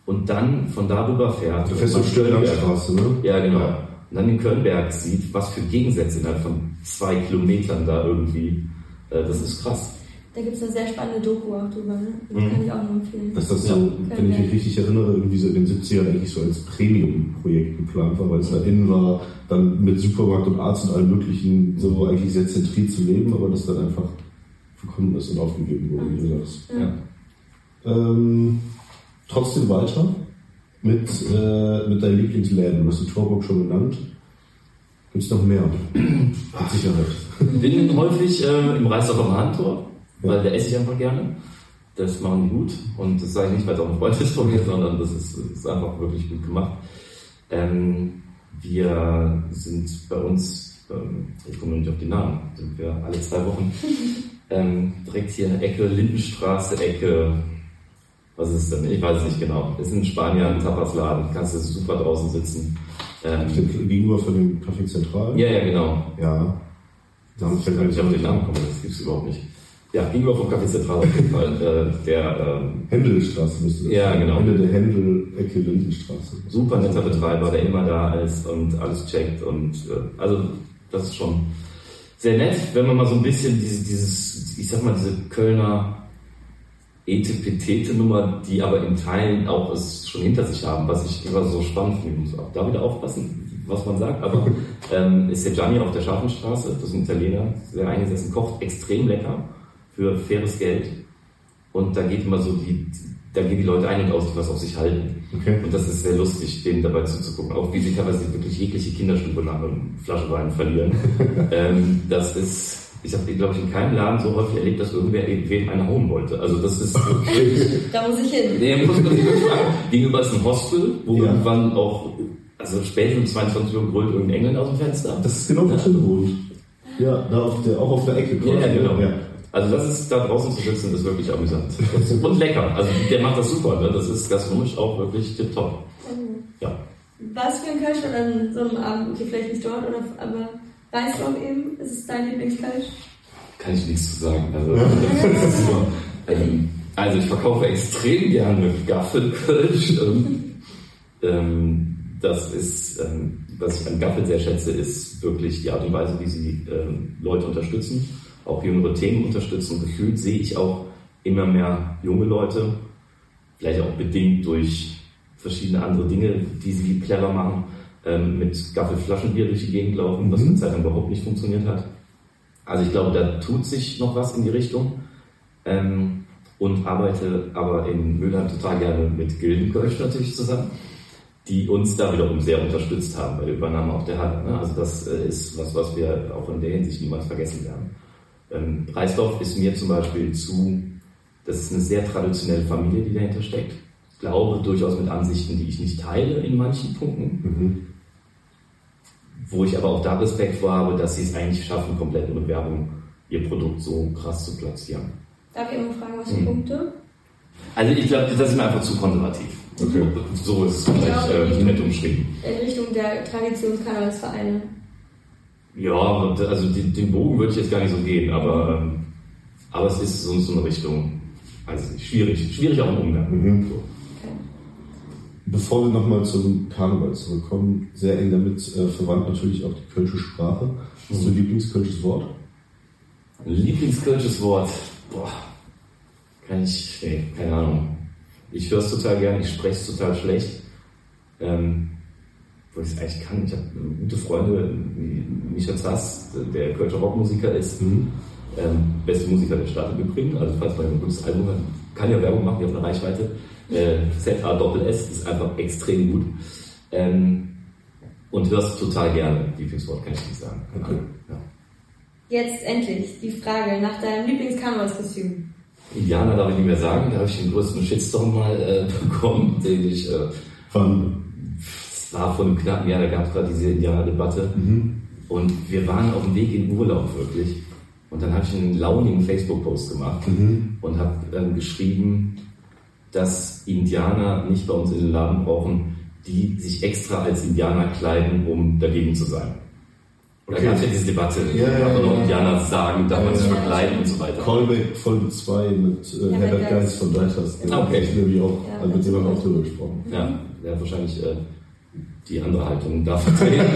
und dann von darüber fährt. Du fährst auf ne? Ja, genau. Ja. Und dann den Kölnberg sieht, was für Gegensätze innerhalb von zwei Kilometern da irgendwie, äh, das ist krass. Da gibt es eine sehr spannende Doku auch drüber, ne? Das mhm. kann ich auch nur empfehlen. Dass das so, ja. wenn ich mich richtig erinnere, irgendwie so in den 70ern eigentlich so als Premium-Projekt geplant war, weil es da innen war, dann mit Supermarkt und Arzt und allem möglichen so eigentlich sehr zentriert zu leben, aber das dann einfach verkommen ist und aufgegeben wurde, wie du sagst. Ja. Ähm, trotzdem weiter mit, äh, mit deinen Lieblingsläden. Du hast die Torburg schon genannt. Gibt es noch mehr? Mit Sicherheit. Bin häufig äh, im Reisdorfer Handtor weil da esse ich einfach gerne. Das machen die gut und das sage ich nicht, weil es auch ein Freund ist von mir, sondern das ist, ist einfach wirklich gut gemacht. Ähm, wir sind bei uns, ähm, ich komme nicht auf die Namen, sind wir alle zwei Wochen ähm, direkt hier Ecke Lindenstraße, Ecke, was ist es denn? Ich weiß es nicht genau. Ist in Spanien ein Tapasladen, kannst du super draußen sitzen. Ähm, gegenüber von dem Café Zentral? Ja, ja, genau. Ja. Da ich kann nicht auf den Namen kommen, das gibt es überhaupt nicht. Ja, gegenüber vom Café Zentral auf jeden Fall. Äh, der, ähm, Händelstraße müsste das Ja, sein. genau. Ende der Händel-Ecke Lindenstraße. Super netter Betreiber, der immer da ist und alles checkt. Und äh, also das ist schon sehr nett, wenn man mal so ein bisschen dieses, dieses ich sag mal, diese Kölner Etepetete-Nummer, die aber in Teilen auch es schon hinter sich haben, was ich immer so spannend finde. Ich muss auch da wieder aufpassen, was man sagt, aber ähm, ist der Gianni auf der Scharfenstraße, das ist ein Italiener, sehr eingesessen, kocht extrem lecker für faires Geld. Und da geht immer so die, da gehen die Leute ein und aus, die was auf sich halten. Okay. Und das ist sehr lustig, denen dabei zuzugucken. Auch wie sie teilweise wirklich jegliche Kinderstube nach einer Flasche Wein verlieren. ähm, das ist, ich habe, glaube ich, in keinem Laden so häufig erlebt, dass irgendwer wem eine hauen wollte. Also das ist Da muss ich hin. Nee, muss wirklich fragen. Gegenüber ist ein Hostel, wo ja. irgendwann auch, also später um 22 Uhr grölt irgendein Engel aus dem Fenster. Das ist genau, wo Tim wohnt. Ja, da auf der, auch auf der Ecke. Ja, ja, genau. Ja. Also das ist da draußen zu sitzen, ist wirklich amüsant. Und lecker. Also der macht das super. Ne? Das ist gastronomisch auch wirklich tipptopp. Mhm. Ja. Was für ein Kölsch oder so einem Abend, okay, vielleicht nicht dort, oder, aber Weißdorf eben, ist es dein Lieblingskölsch? Kann ich nichts zu sagen. Also, ähm, also ich verkaufe extrem gerne Gaffelkölsch. Ähm, das ist, ähm, was ich an Gaffel sehr schätze, ist wirklich die Art und Weise, wie sie ähm, Leute unterstützen auch jüngere Themen unterstützen. Gefühlt sehe ich auch immer mehr junge Leute, vielleicht auch bedingt durch verschiedene andere Dinge, die sie clever machen, ähm, mit Gaffelflaschenbier durch die Gegend laufen, was mhm. eine Zeit lang überhaupt nicht funktioniert hat. Also ich glaube, da tut sich noch was in die Richtung. Ähm, und arbeite aber in Mülheim total gerne mit Gildenkirch natürlich zusammen, die uns da wiederum sehr unterstützt haben bei der Übernahme auch der Halle. Ne? Also das äh, ist was, was wir auch in der Hinsicht niemals vergessen werden. Ähm, Preisdorf ist mir zum Beispiel zu, das ist eine sehr traditionelle Familie, die dahinter steckt. Ich glaube durchaus mit Ansichten, die ich nicht teile in manchen Punkten. Mhm. Wo ich aber auch da Respekt vor habe, dass sie es eigentlich schaffen, komplett ohne Werbung ihr Produkt so krass zu platzieren. Darf ich immer fragen, was für mhm. Punkte? Also ich glaube, das ist mir einfach zu konservativ. Okay. So ist es vielleicht äh, nett umschrieben. In Richtung der Traditionskanalsvereine. Ja, also den, den Bogen würde ich jetzt gar nicht so gehen, aber, ähm, aber es ist so, so eine Richtung, also schwierig, schwierig auch im Umgang. Mhm. So. Bevor wir nochmal zum Karneval zurückkommen, sehr eng damit äh, verwandt natürlich auch die kölsche Sprache. Was ist dein Lieblingskölsches Wort? Lieblingskölsches Wort? Boah, kann ich, nee, keine Ahnung. Ich höre es total gern, ich spreche es total schlecht. Ähm, wo ich es eigentlich kann. Ich habe gute Freunde, wie Micha Zass, der Kölscher Rockmusiker ist, mhm. ähm, beste Musiker der Stadt im Übrigen. Also falls man ein gutes Album hat, kann ja Werbung machen, die auf einer Reichweite. Äh, ZA-Doppel-S ist einfach extrem gut. Ähm, und hörst total gerne. Lieblingswort kann ich nicht sagen. Okay. Ja. Jetzt endlich die Frage nach deinem Lieblingskarnevalskostüm. Indianer darf ich nicht mehr sagen, da habe ich den größten Shitstorm mal äh, bekommen, den ich äh, von war vor einem knappen Jahr, da gab es gerade diese Indianer-Debatte. Mhm. Und wir waren auf dem Weg in Urlaub wirklich. Und dann habe ich einen launigen Facebook-Post gemacht mhm. und habe ähm, geschrieben, dass Indianer nicht bei uns in den Laden brauchen, die sich extra als Indianer kleiden, um dagegen zu sein. Und okay. da gab es ja diese Debatte, ja, ja, ja, ja. Indianer sagen, darf man sich verkleiden und so weiter. Callback Folge 2 mit äh, Herbert Geist von Deichers. Ah, okay. Ich nämlich auch, ja, mit dem haben wir auch drüber gesprochen. Ja, der hat wahrscheinlich äh, die andere Haltung da vertreten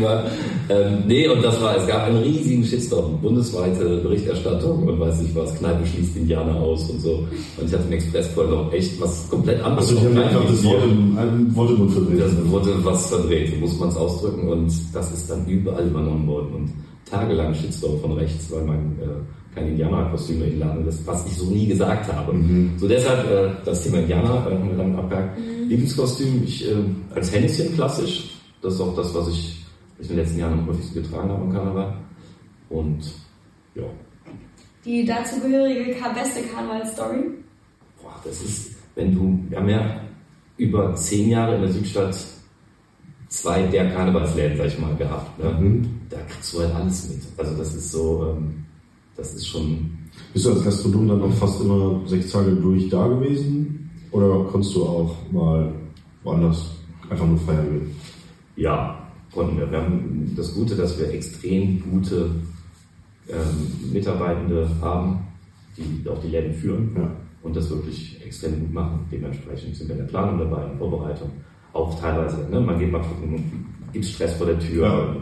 wird. ähm, nee, und das war, es gab einen riesigen Shitstorm, bundesweite Berichterstattung und weiß nicht was, Kneipe schließt Indianer aus und so. Und ich hatte im Express vorher noch echt was komplett anderes. Also ich habe einfach das Wort im Worte verdreht. Das wurde was verdreht, so muss man es ausdrücken und das ist dann überall übernommen worden und tagelang Shitstorm von rechts, weil man äh, kein Indianerkostüm in den Laden lässt, was ich so nie gesagt habe. Mhm. So deshalb äh, das Thema Indianer, da haben wir dann abgehakt. Mhm. Lieblingskostüm, ich, äh, als Hänschen klassisch. Das ist auch das, was ich in den letzten Jahren am häufigsten getragen habe am Karneval. Und ja. Die dazugehörige beste Karneval-Story? Boah, das ist, wenn du, wir haben ja über zehn Jahre in der Südstadt zwei der Karnevalsläden, sag ich mal, gehabt. Ne? Mhm. Da kriegst du halt alles mit. Also das ist so, ähm, das ist schon. Bist du als Gastronom dann auch fast immer sechs Tage durch da gewesen? Oder konntest du auch mal woanders einfach nur feiern gehen? Ja, konnten wir. Wir haben das Gute, dass wir extrem gute ähm, Mitarbeitende haben, die auch die Läden führen ja. und das wirklich extrem gut machen. Dementsprechend sind wir in der Planung dabei, in der Vorbereitung. Auch teilweise, ne? man geht mal gucken, gibt es Stress vor der Tür. Ja.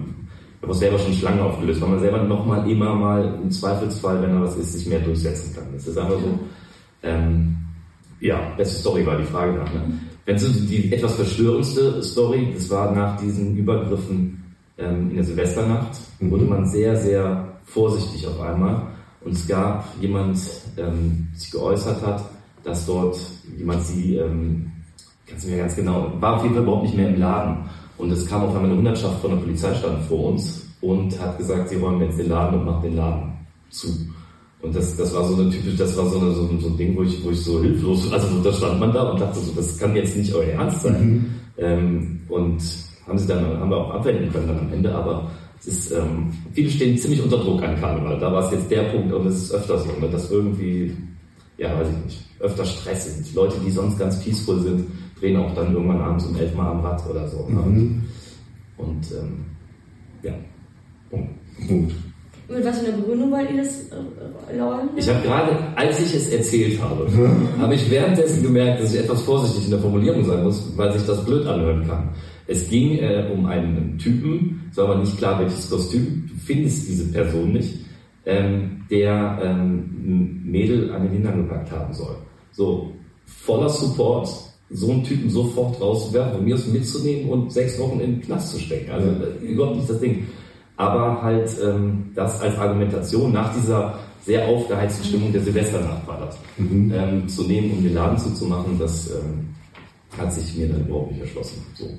Wir haben selber schon Schlangen aufgelöst, weil man selber nochmal immer mal im Zweifelsfall, wenn da was ist, sich mehr durchsetzen kann. Das ist einfach so. Ähm, ja, beste Story war die Frage nach. Ne? Wenn so die etwas verstörendste Story, das war nach diesen Übergriffen ähm, in der Silvesternacht, mhm. wurde man sehr, sehr vorsichtig auf einmal. Und es gab jemand, ähm, sich geäußert hat, dass dort jemand sie, ähm, kannst du mir ganz genau, war auf jeden Fall überhaupt nicht mehr im Laden. Und es kam auf einmal eine Hundertschaft von der Polizei stand vor uns und hat gesagt, sie räumen jetzt den Laden und machen den Laden zu. Und das, das war so eine typische, das war so, eine, so, so ein Ding, wo ich, wo ich so hilflos, also da stand man da und dachte so, das kann jetzt nicht euer Ernst sein. Mhm. Ähm, und haben sie dann, haben wir auch abwenden können dann am Ende, aber es ist, ähm, viele stehen ziemlich unter Druck an Karneval. Da war es jetzt der Punkt und es ist öfter so, ne, dass irgendwie, ja, weiß ich nicht, öfter Stress sind. Leute, die sonst ganz peaceful sind, drehen auch dann irgendwann abends um elf Mal am Rad oder so. Mhm. Und, ähm, ja, Punkt. Punkt. Mit was für einer Begründung wollt ihr das äh, leugnen? Ich habe gerade, als ich es erzählt habe, habe ich währenddessen gemerkt, dass ich etwas vorsichtig in der Formulierung sein muss, weil sich das blöd anhören kann. Es ging äh, um einen Typen, es war aber nicht klar, welches Kostüm, du findest diese Person nicht, ähm, der ähm, Mädel an den Hintern gepackt haben soll. So, voller Support, so einen Typen sofort rauszuwerfen, von mir aus mitzunehmen und sechs Wochen in den Knast zu stecken. Also äh, überhaupt nicht das Ding aber halt ähm, das als Argumentation nach dieser sehr aufgeheizten Stimmung der Silvesternacht war das, mhm. ähm, zu nehmen, um den Laden zuzumachen, das ähm, hat sich mir dann überhaupt nicht erschlossen. So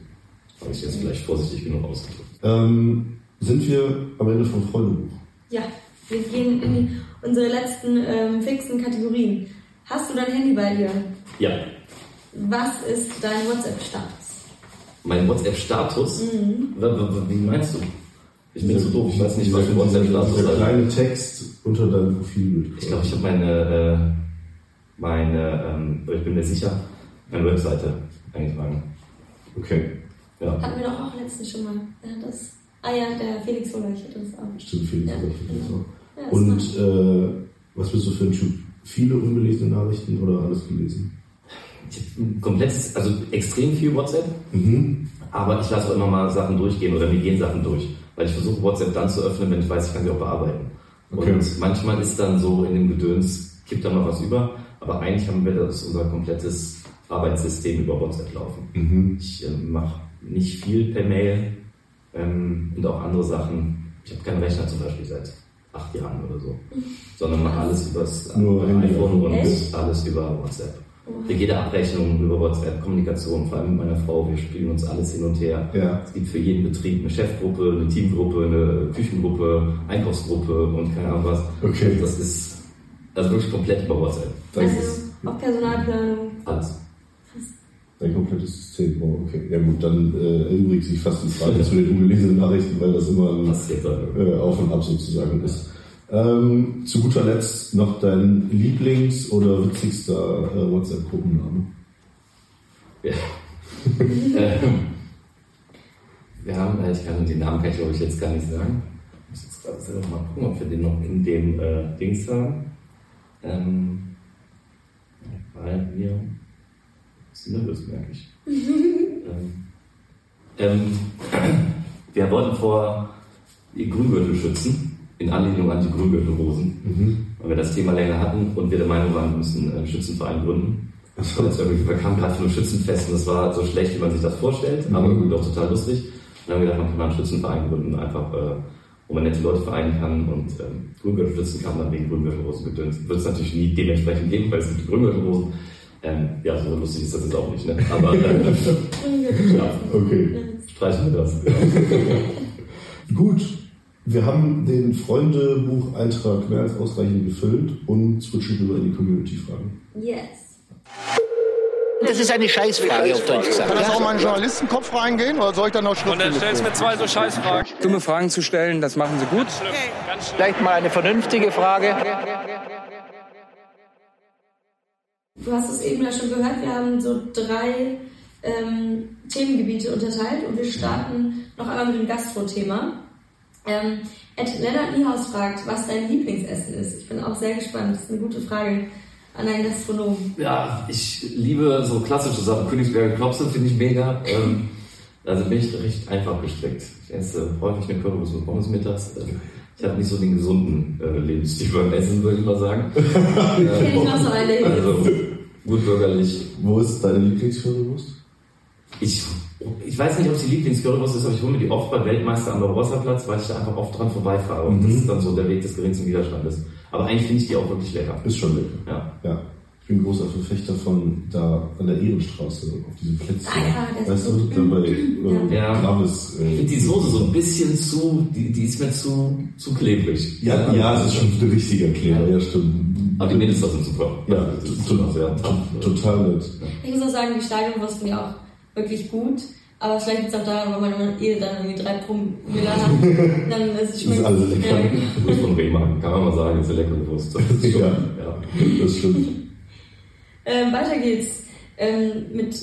habe ich jetzt vielleicht vorsichtig genug ausgedrückt. Ähm, sind wir am Ende vom Freundebuch? Ja, wir gehen in unsere letzten ähm, fixen Kategorien. Hast du dein Handy bei dir? Ja. Was ist dein WhatsApp-Status? Mein WhatsApp-Status? Mhm. Wie meinst du? Ich bin zu doof, ich weiß nicht, was für WhatsApp-Status ist. Der kleine Text unter deinem Profil. Ich glaube, ich habe meine, äh, meine ähm, ich bin mir sicher, meine Webseite eingetragen. Okay. Ja. Hatten wir doch auch letztens schon mal. das, ah ja, der Felix Hollerich hatte das auch. Stimmt, Felix ja, genau. ja, Und äh, was bist du für ein Typ? Viele ungelesene Nachrichten oder alles gelesen? Ich habe komplett, also extrem viel WhatsApp, mhm. aber ich lasse auch immer mal Sachen durchgehen oder mir gehen Sachen durch. Weil ich versuche WhatsApp dann zu öffnen, wenn ich weiß, ich kann sie auch bearbeiten. Okay. Und manchmal ist dann so in dem Gedöns, kippt da mal was über, aber eigentlich haben wir das unser komplettes Arbeitssystem über WhatsApp laufen. Mhm. Ich äh, mache nicht viel per Mail ähm, und auch andere Sachen. Ich habe keinen Rechner zum Beispiel seit acht Jahren oder so, sondern mache alles über das iPhone und alles über WhatsApp. Wir jede Abrechnung über WhatsApp, Kommunikation, vor allem mit meiner Frau, wir spielen uns alles hin und her. Ja. Es gibt für jeden Betrieb eine Chefgruppe, eine Teamgruppe, eine Küchengruppe, Einkaufsgruppe und keine Ahnung was. Okay. Das ist also wirklich komplett über WhatsApp. Also auch Personalplanung. Alles. Dein komplettes System. Oh, okay. Ja gut, dann äh, erübrigt sich fast die Frage zu den ungelesenen Nachrichten, weil das immer ein äh, Auf und Ab sozusagen ist. Ähm, zu guter Letzt noch dein Lieblings- oder witzigster äh, WhatsApp-Gruppenname. Ja. ähm, wir haben, äh, ich kann den Namen kann ich glaube ich jetzt gar nicht sagen. Ich muss jetzt gerade selber mal gucken, ob wir den noch in dem äh, Dings haben. Ähm, weil wir sind nervös, merke ich. ähm, ähm, wir wollten vor die Grüngürtel schützen in Anlehnung an die Grüngürtelrosen, mhm. weil wir das Thema länger hatten und wir der Meinung waren, wir müssen einen Schützenverein gründen. So. Und wir kamen gerade von einem Schützenfest und das war so schlecht, wie man sich das vorstellt, mhm. aber irgendwie doch total lustig. Und dann haben wir gedacht, man kann mal einen Schützenverein gründen, einfach, äh, wo man nette Leute vereinen kann und ähm, Grüngürtelschützen kann man wegen Grüngürtelrosen gedöns. Wird es natürlich nie dementsprechend geben, weil es gibt die Grüngürtelrosen. Ähm, ja, so lustig ist das jetzt auch nicht, ne? Aber äh, ja, okay. streichen wir das. Gut, wir haben den Freundebucheintrag mehr als ausreichend gefüllt und switchen rüber in die Community-Fragen. Yes. Das ist eine Scheißfrage auf Deutsch gesagt. Kann das auch mal in den Journalistenkopf reingehen oder soll ich dann noch schriftlich? Und dann stellst du mir zwei so Scheißfragen. Dumme Fragen zu stellen, das machen sie gut. Okay. Vielleicht mal eine vernünftige Frage. Du hast es eben ja schon gehört, wir haben so drei ähm, Themengebiete unterteilt und wir starten noch einmal mit dem Gastro-Thema. Ähm, Ed Lennart Niehaus fragt, was dein Lieblingsessen ist. Ich bin auch sehr gespannt. Das ist eine gute Frage an einen Gastronomen. Ja, ich liebe so klassische Sachen. Königsberger Klopse finde ich mega. Ähm, also bin ich recht einfach gestrickt. Ich esse häufig eine Currywurst mit Pommes mittags. Ich habe nicht so den gesunden äh, Lebensstil beim Essen, würde ich mal sagen. ähm, Kenne ich noch so eine. Also gut bürgerlich. Wo ist deine Lieblingscurrywurst? Ich ich weiß nicht, ob es die Lieblingscurrywurst ist, aber ich hole mir die oft bei Weltmeister am Barbarossa-Platz, weil ich da einfach oft dran vorbeifahre und mhm. das ist dann so der Weg des geringsten Widerstandes. Aber eigentlich finde ich die auch wirklich lecker. Ist schon lecker. Ja. ja. Ich bin großer Verfechter von da an der Ehrenstraße, auf diesem Plätzchen. Ah, ja, das weißt ist du, da bei äh, Ja. Gravis. Ich Äh, finde die Soße so ein bisschen zu, die, die ist mir zu, zu klebrig. ja, ja, es ist schon ein richtiger Kleber, ja, stimmt. Aber die Mädels sind super. Ja, total nett. Ich muss auch sagen, die Stadionwurst finde ich auch wirklich gut. Aber vielleicht liegt es auch daran, weil man eh dann irgendwie drei Promille hat. Dann ist es schmeckt. ist alles lecker. Ja. Wurst von Rehmann, kann man mal sagen, ist eine leckere Wurst. Das ist schon, Ja. ja. Das stimmt. Ähm, weiter geht's ähm, mit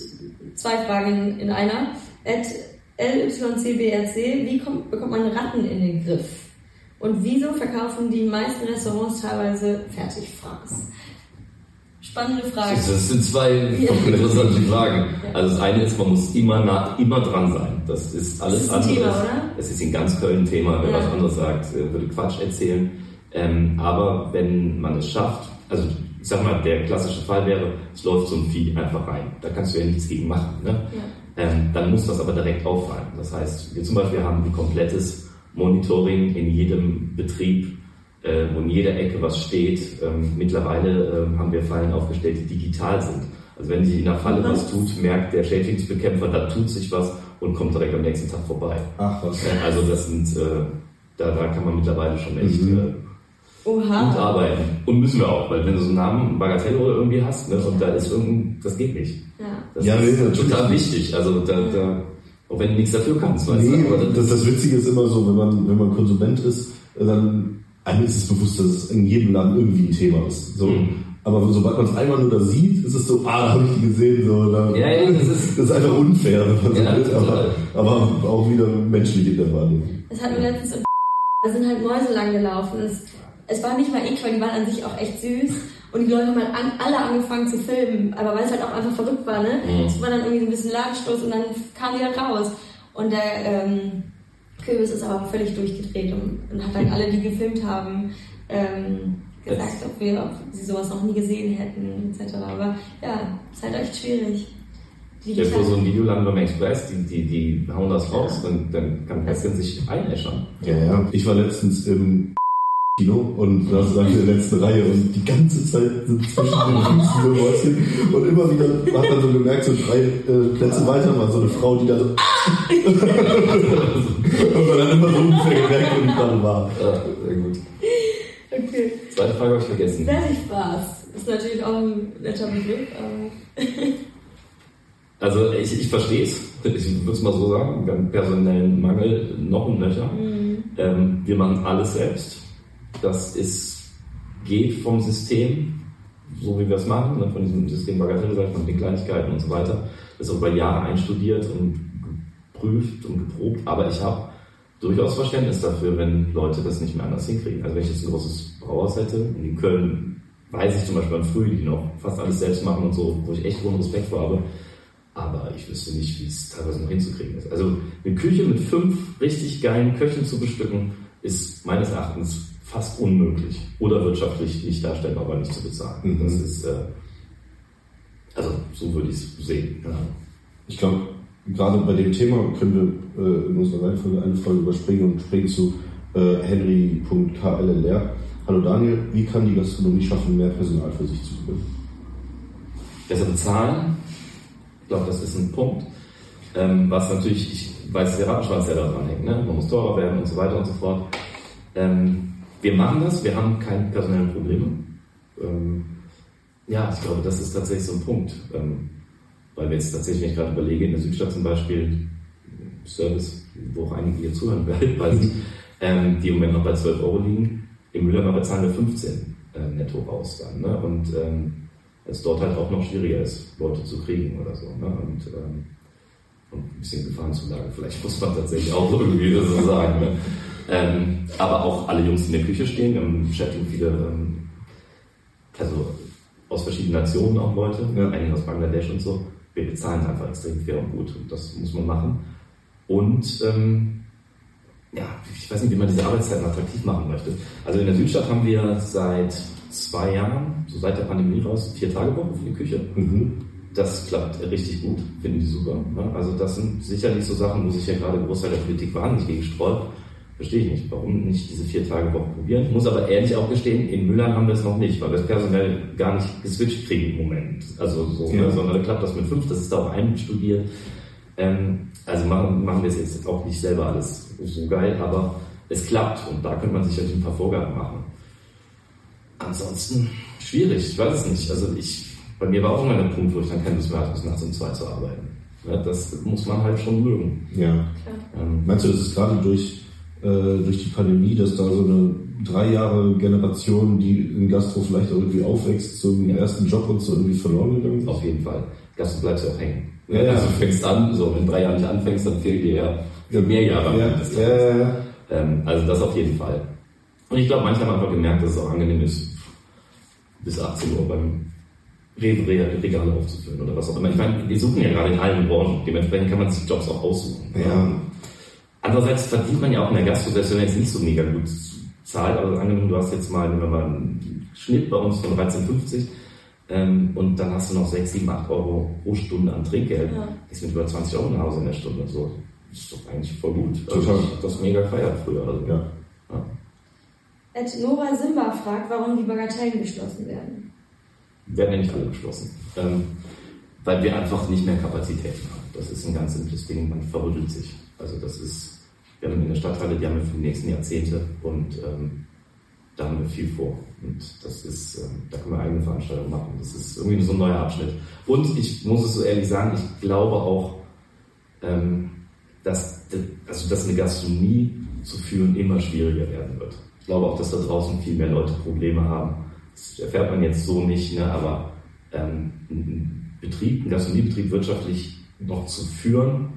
zwei Fragen in einer. At LYCBRC, wie kommt, bekommt man Ratten in den Griff? Und wieso verkaufen die meisten Restaurants teilweise Fertigfraß? Spannende Frage. Das sind zwei interessante Fragen. Also das eine ist, man muss immer nah, immer dran sein. Das ist alles Das ist ein andere. Thema? Es ist in ganz Köln Thema. Wer Ja. was anderes sagt, äh, würde Quatsch erzählen. Ähm, aber wenn man es schafft, also ich sag mal, der klassische Fall wäre, es läuft so ein Vieh einfach rein. Da kannst du ja nichts gegen machen. Ne? Ähm, dann muss das aber direkt auffallen. Das heißt, wir zum Beispiel haben ein komplettes Monitoring in jedem Betrieb, äh, wo in jeder Ecke was steht. Ähm, mittlerweile ähm, haben wir Fallen aufgestellt, die digital sind. Also wenn sich in der Falle was tut, merkt der Schädlingsbekämpfer, da tut sich was und kommt direkt am nächsten Tag vorbei. Ach was. Äh, Also das sind, äh, da, da kann man mittlerweile schon echt Mhm. äh, gut arbeiten. Und müssen wir auch, weil wenn du so einen Namen Bagatelle oder irgendwie hast, ne, und da ist irgendein, das geht nicht. Ja. Das Ja, nee, ist natürlich. total wichtig. Also da, da, auch wenn du nichts dafür kannst, weißt Nee, du, aber das, das Witzige ist immer so, wenn man, wenn man Konsument ist, dann einem ist es bewusst, dass es in jedem Laden irgendwie ein Thema ist. So. Mhm. Aber sobald man es einmal nur da sieht, ist es so, ah, da habe ich die gesehen. So, da, Ja, ja, das ist- das ist einfach unfair, wenn man so Ja, will, total. aber, aber auch wieder menschlich in der Wahrnehmung. Das hatten wir letztens im Da sind halt Mäuse lang gelaufen. Es, es war nicht mal eklig, weil die waren an sich auch echt süß. Und die Leute haben halt an, alle angefangen zu filmen. Aber weil es halt auch einfach verrückt war, ne? Mhm. Es war dann irgendwie so ein bisschen Ladenstoß und dann kamen die halt raus. Und der ähm, Kürbis ist aber völlig durchgedreht und, und hat dann alle, die gefilmt haben, ähm, gesagt, ob, wir, ob sie sowas noch nie gesehen hätten, etc. Aber ja, ist halt echt schwierig. Stell dir vor, so ein Video landet beim Express, die, die, die hauen das raus, dann, dann kann Kästchen sich einäschern. Ja, ja. Ich war letztens im Kino und da saß ich in der letzten Reihe und die ganze Zeit sind zwischen den Füßen so Mäuschen und immer wieder hat man so gemerkt, so drei äh, Plätze weiter war so eine Frau, die da so und immer so ungefähr gemerkt, wo die gerade war. Ja, sehr gut. Okay. Zweite Frage habe ich vergessen. Fertigspaß ist natürlich auch ein netter Begriff, aber Also ich, ich verstehe es. Ich würde es mal so sagen. Wir haben personellen Mangel noch und nöcher. Ähm, wir machen alles selbst. Das ist, geht vom System, so wie wir es machen, ne, von diesem System Bagatelle, sag ich mal, mit den Kleinigkeiten und so weiter. Das ist über Jahre einstudiert und geprüft und geprobt. Aber ich habe durchaus Verständnis dafür, wenn Leute das nicht mehr anders hinkriegen. Also wenn ich jetzt ein großes Brauhaus hätte, in Köln weiß ich zum Beispiel an Früh, die noch fast alles selbst machen und so, wo ich echt großen Respekt vor habe. Aber ich wüsste nicht, wie es teilweise noch hinzukriegen ist. Also eine Küche mit fünf richtig geilen Köchen zu bestücken, ist meines Erachtens fast unmöglich. Oder wirtschaftlich nicht darstellbar, aber nicht zu bezahlen. Mhm. Das ist, äh, also so würde ich es sehen. Ja. Ich glaube, gerade bei dem Thema können wir äh, in unserer Reihenfolge eine Folge überspringen und springen zu äh, henry.klr. Hallo Daniel, wie kann die Gastronomie schaffen, mehr Personal für sich zu gewinnen? besser bezahlen. Ich glaube, das ist ein Punkt. Ähm, was natürlich, ich weiß, der Rattenschwanz, der da dran hängt. Ne? Man muss teurer werden und so weiter und so fort. Ähm, wir machen das, wir haben keine personellen Probleme. Ähm, ja, ich glaube, das ist tatsächlich so ein Punkt. Ähm, weil wir jetzt tatsächlich, wenn ich gerade überlege, in der Südstadt zum Beispiel, Service, wo auch einige hier zuhören werden, weiß ich, ähm, die im Moment noch bei 12 Euro liegen. Im Müllerner bezahlen wir 15 äh, netto raus dann. Ne? Und ähm, es dort halt auch noch schwieriger ist, Leute zu kriegen oder so. Ne? Und, ähm, und ein bisschen Gefahrenzulage, vielleicht muss man tatsächlich auch irgendwie so sagen. Ne? Ähm, aber auch alle Jungs, die in der Küche stehen, haben beschäftigen viele, ähm, also aus verschiedenen Nationen auch Leute, Ja. einige aus Bangladesch und so. Wir bezahlen einfach extrem fair und gut und das muss man machen. Und ähm, ja, ich weiß nicht, wie man diese Arbeitszeiten attraktiv machen möchte. Also in der Südstadt haben wir seit zwei Jahren, so seit der Pandemie raus, vier Tage Woche für die Küche. Mhm. Das klappt richtig gut, finden die super. Ne? Also das sind sicherlich so Sachen, wo sich ja gerade Großteil der Politik wahnsinnig gegen sträubt. Verstehe ich nicht. Warum nicht diese vier Tage Woche probieren? Ich muss aber ehrlich auch gestehen, in Müllern haben wir es noch nicht, weil wir das personell gar nicht geswitcht kriegen im Moment. Also so, ja. ne, sondern klappt das mit fünf, das ist da auch einstudiert. Ähm, also machen, machen wir es jetzt auch nicht selber alles so geil, aber es klappt und da könnte man sich halt ein paar Vorgaben machen. Ansonsten schwierig, ich weiß es nicht. Also ich, bei mir war auch immer der Punkt, wo ich dann keine Lust mehr hatte, bis nachts um zwei zu arbeiten. Ja, das muss man halt schon mögen. Ja. Ähm, Meinst du, das ist gerade durch, durch die Pandemie, dass da so eine drei Jahre Generation, die in Gastro vielleicht auch irgendwie aufwächst, zum ja. ersten Job und so irgendwie verloren gegangen ist? Auf jeden Fall. Gastro bleibt ja auch hängen. Ja, ja. Also du fängst an, so wenn drei Jahre nicht anfängst, dann fehlt dir ja mehr Jahre. Ja, ja, ja, ähm, also das auf jeden Fall. Und ich glaube, manche haben einfach gemerkt, dass es auch angenehm ist, bis 18 Uhr beim Rewe-Regale aufzufüllen oder was auch immer. Ich meine, wir suchen ja gerade in allen Branchen, dementsprechend kann man sich Jobs auch aussuchen. Ja. Andererseits verdient man ja auch in der Gastro, selbst wenn jetzt nicht so mega gut zahlt, aber angenommen, du hast jetzt mal, nehmen wir mal einen Schnitt bei uns von 13,50 ähm, und dann hast du noch 6, 7, 8 Euro pro Stunde an Trinkgeld. Ja. Ist mit über 20 Euro nach Hause in der Stunde. So, das ist doch eigentlich voll gut. Total. Also ich das mega gefeiert früher. Also, ja. ja. Ed Nora Simba fragt, warum die Bagatellen geschlossen werden. Werden ja nicht alle geschlossen. Ähm, weil wir einfach nicht mehr Kapazitäten haben. Das ist ein ganz simples Ding, man verrüttelt sich. Also das ist, wir haben eine Stadthalle, die haben wir für die nächsten Jahrzehnte und ähm, da haben wir viel vor. Und das ist, äh, da können wir eigene Veranstaltungen machen. Das ist irgendwie so ein neuer Abschnitt. Und ich muss es so ehrlich sagen, ich glaube auch, ähm, dass, also, dass eine Gastronomie zu führen immer schwieriger werden wird. Ich glaube auch, dass da draußen viel mehr Leute Probleme haben. Das erfährt man jetzt so nicht, ne? aber ähm, ein Betrieb, ein Gastronomiebetrieb wirtschaftlich noch zu führen,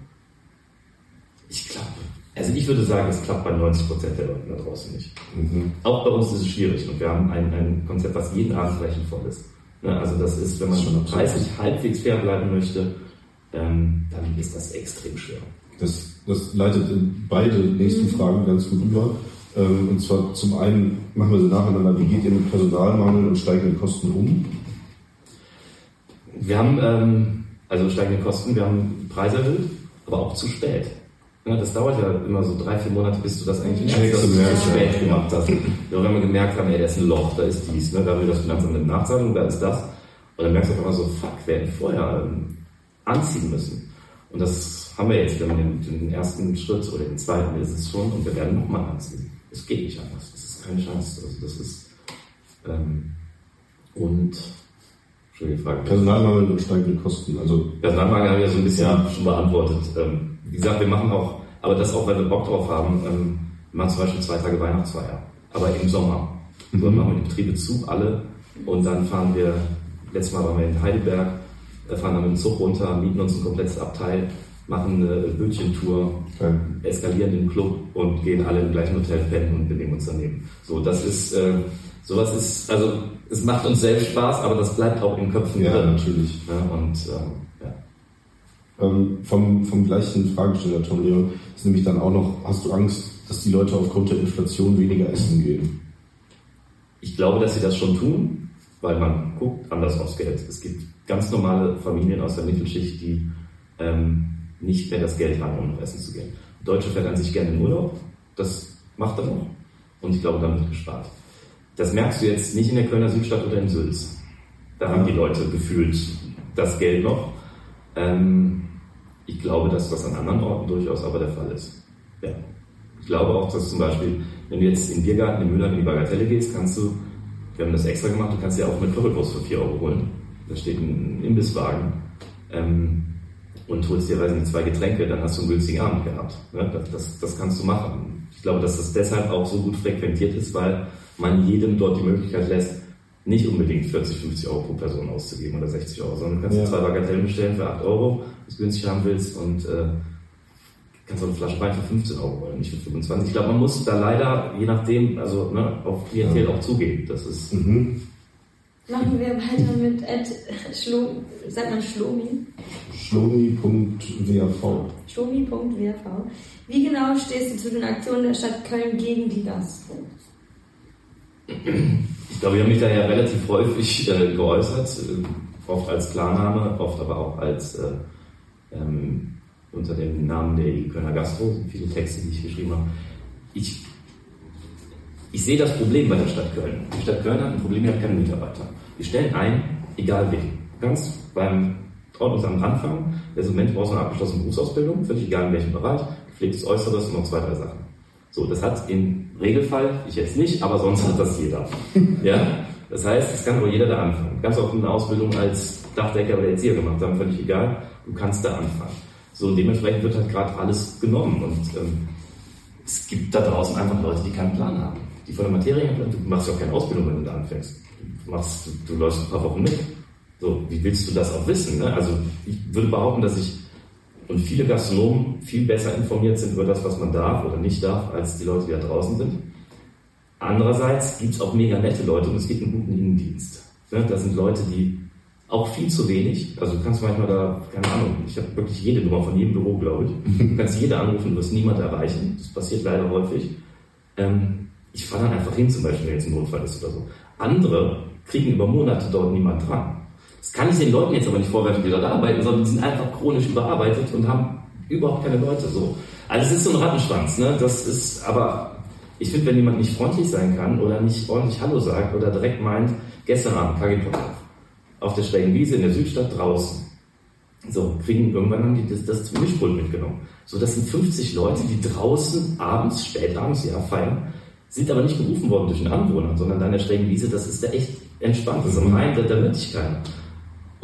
ich glaube, also ich würde sagen, es klappt bei 90 Prozent der Leute da draußen nicht. Mhm. Auch bei uns ist es schwierig und wir haben ein, ein Konzept, was jeden Abend voll ist. Ne? Also das ist, wenn man schon preislich halbwegs fair bleiben möchte, ähm, dann ist das extrem schwer. Das, das leitet in beide nächsten mhm. Fragen ganz gut über. Ähm, und zwar zum einen machen wir sie nacheinander, wie geht ihr mit Personalmangel und steigenden Kosten um? Wir haben ähm, also steigende Kosten, wir haben Preise erhöht, aber auch zu spät. Ja, das dauert ja immer so drei, vier Monate, bis du das eigentlich ja, dass du zu spät gemacht hast. Ja, wenn wir gemerkt haben, ey, da ist ein Loch, da ist dies, ne, da will das Finanzamt mit Nachzahlung, da ist das. Und dann merkst du einfach so, fuck, wir hätten vorher ähm, anziehen müssen. Und das haben wir jetzt, wir haben den, den ersten Schritt oder den zweiten ist es schon und wir werden nochmal anziehen. Es geht nicht anders. Das ist keine Chance. Also das ist ähm, und schöne Frage. Personalmangel und steigende Kosten. Also Personalmangel haben wir so ein bisschen ja. schon beantwortet. Ähm, wie gesagt, wir machen auch, aber das auch, weil wir Bock drauf haben. Ähm, wir machen zum Beispiel zwei Tage Weihnachtsfeier, aber im Sommer. Mhm. Dann machen wir die Betriebe zu, alle, und dann fahren wir. Letztes Mal waren wir in Heidelberg, äh, fahren dann mit dem Zug runter, mieten uns ein komplettes Abteil machen eine Bötchentour, okay. eskalieren den Club und gehen alle im gleichen Hotel pennen und benehmen uns daneben. So, das ist, äh, sowas ist, also es macht uns selbst Spaß, aber das bleibt auch in Köpfen ja, drin. natürlich. Ja, und ähm. Ähm, vom, vom gleichen Fragesteller, Tom Leon, ist nämlich dann auch noch, hast du Angst, dass die Leute aufgrund der Inflation weniger essen gehen? Ich glaube, dass sie das schon tun, weil man guckt anders aufs Geld. Es gibt ganz normale Familien aus der Mittelschicht, die ähm, nicht mehr das Geld haben, um noch essen zu gehen. Deutsche fährt an sich gerne in Urlaub, das macht er noch und ich glaube, damit gespart. Das merkst du jetzt nicht in der Kölner Südstadt oder in Sülz. Da haben die Leute gefühlt das Geld noch. Ähm, ich glaube, dass das an anderen Orten durchaus aber der Fall ist. Ja. Ich glaube auch, dass zum Beispiel, wenn du jetzt in den Biergarten in Müller in die Bagatelle gehst, kannst du, wir haben das extra gemacht, du kannst ja auch eine Currywurst für 4 Euro holen. Da steht ein Imbisswagen. Ähm, und holst dir, weiß nicht, zwei Getränke, dann hast du einen günstigen Abend gehabt. Ne? Das, das, das kannst du machen. Ich glaube, dass das deshalb auch so gut frequentiert ist, weil man jedem dort die Möglichkeit lässt, nicht unbedingt 40, 50 Euro pro Person auszugeben oder 60 Euro, sondern du kannst ja. zwei Bagatellen bestellen für 8 Euro, wenn du günstig haben willst und äh, kannst auch eine Flasche Wein für 15 Euro wollen, nicht für 25. Ich glaube, man muss da leider, je nachdem, also ne, auf Klientel ja. auch zugehen. Das ist mhm. Machen wir weiter mit Ed Schlo, sagt man Schlomi? Schlomi.wav. Schlomi.wav. Wie genau stehst du zu den Aktionen der Stadt Köln gegen die Gastro? Ich glaube, ich habe mich da ja relativ häufig äh, geäußert, äh, oft als Klarname, oft aber auch als äh, ähm, unter dem Namen der Kölner Gastro, viele Texte, die ich geschrieben habe. ich, ich sehe das Problem bei der Stadt Köln. Die Stadt Köln hat ein Problem, die hat keine Mitarbeiter. Wir stellen ein, egal wen. Ganz beim Ordnungsamt anfangen. Der so Mensch braucht eine abgeschlossene Berufsausbildung, völlig egal in welchem Bereich, gepflegtes Äußeres und noch zwei, drei Sachen. So, das hat im Regelfall, ich jetzt nicht, aber sonst hat das jeder. ja? Das heißt, es kann aber jeder da anfangen. Ganz oft eine Ausbildung als Dachdecker oder Erzieher gemacht haben, völlig egal. Du kannst da anfangen. So, dementsprechend wird halt gerade alles genommen. Und ähm, es gibt da draußen einfach Leute, die keinen Plan haben. Die von der Materie haben, du machst ja auch keine Ausbildung, wenn du da anfängst. Du, machst, du, du läufst ein paar Wochen mit. So, wie willst du das auch wissen? Ne? Also ich würde behaupten, dass ich und viele Gastronomen viel besser informiert sind über das, was man darf oder nicht darf, als die Leute, die da draußen sind. Andererseits gibt es auch mega nette Leute und es gibt einen guten Innendienst. Ne? Das sind Leute, die auch viel zu wenig, also du kannst manchmal da, keine Ahnung, ich habe wirklich jede Nummer von jedem Büro, glaube ich. Du kannst jede anrufen, du wirst niemand erreichen. Das passiert leider häufig. Ähm, ich fahre dann einfach hin, zum Beispiel, wenn jetzt ein Notfall ist oder so. Andere kriegen über Monate dort niemand dran. Das kann ich den Leuten jetzt aber nicht vorwerfen, die dort arbeiten, sondern die sind einfach chronisch überarbeitet und haben überhaupt keine Leute so. Also es ist so ein Rattenschwanz, ne? Das ist, aber ich finde, wenn jemand nicht freundlich sein kann oder nicht ordentlich Hallo sagt oder direkt meint, gestern Abend KG auf der schrägen Wiese in der Südstadt draußen. So, kriegen irgendwann haben die das, das Mischpult mitgenommen. So, das sind 50 Leute, die draußen abends, spät abends, ja, feiern, sind aber nicht gerufen worden durch einen Anwohner, sondern da in der schrägen Wiese, das ist da echt entspannt, das ist am Rhein, da, da wird dich keiner.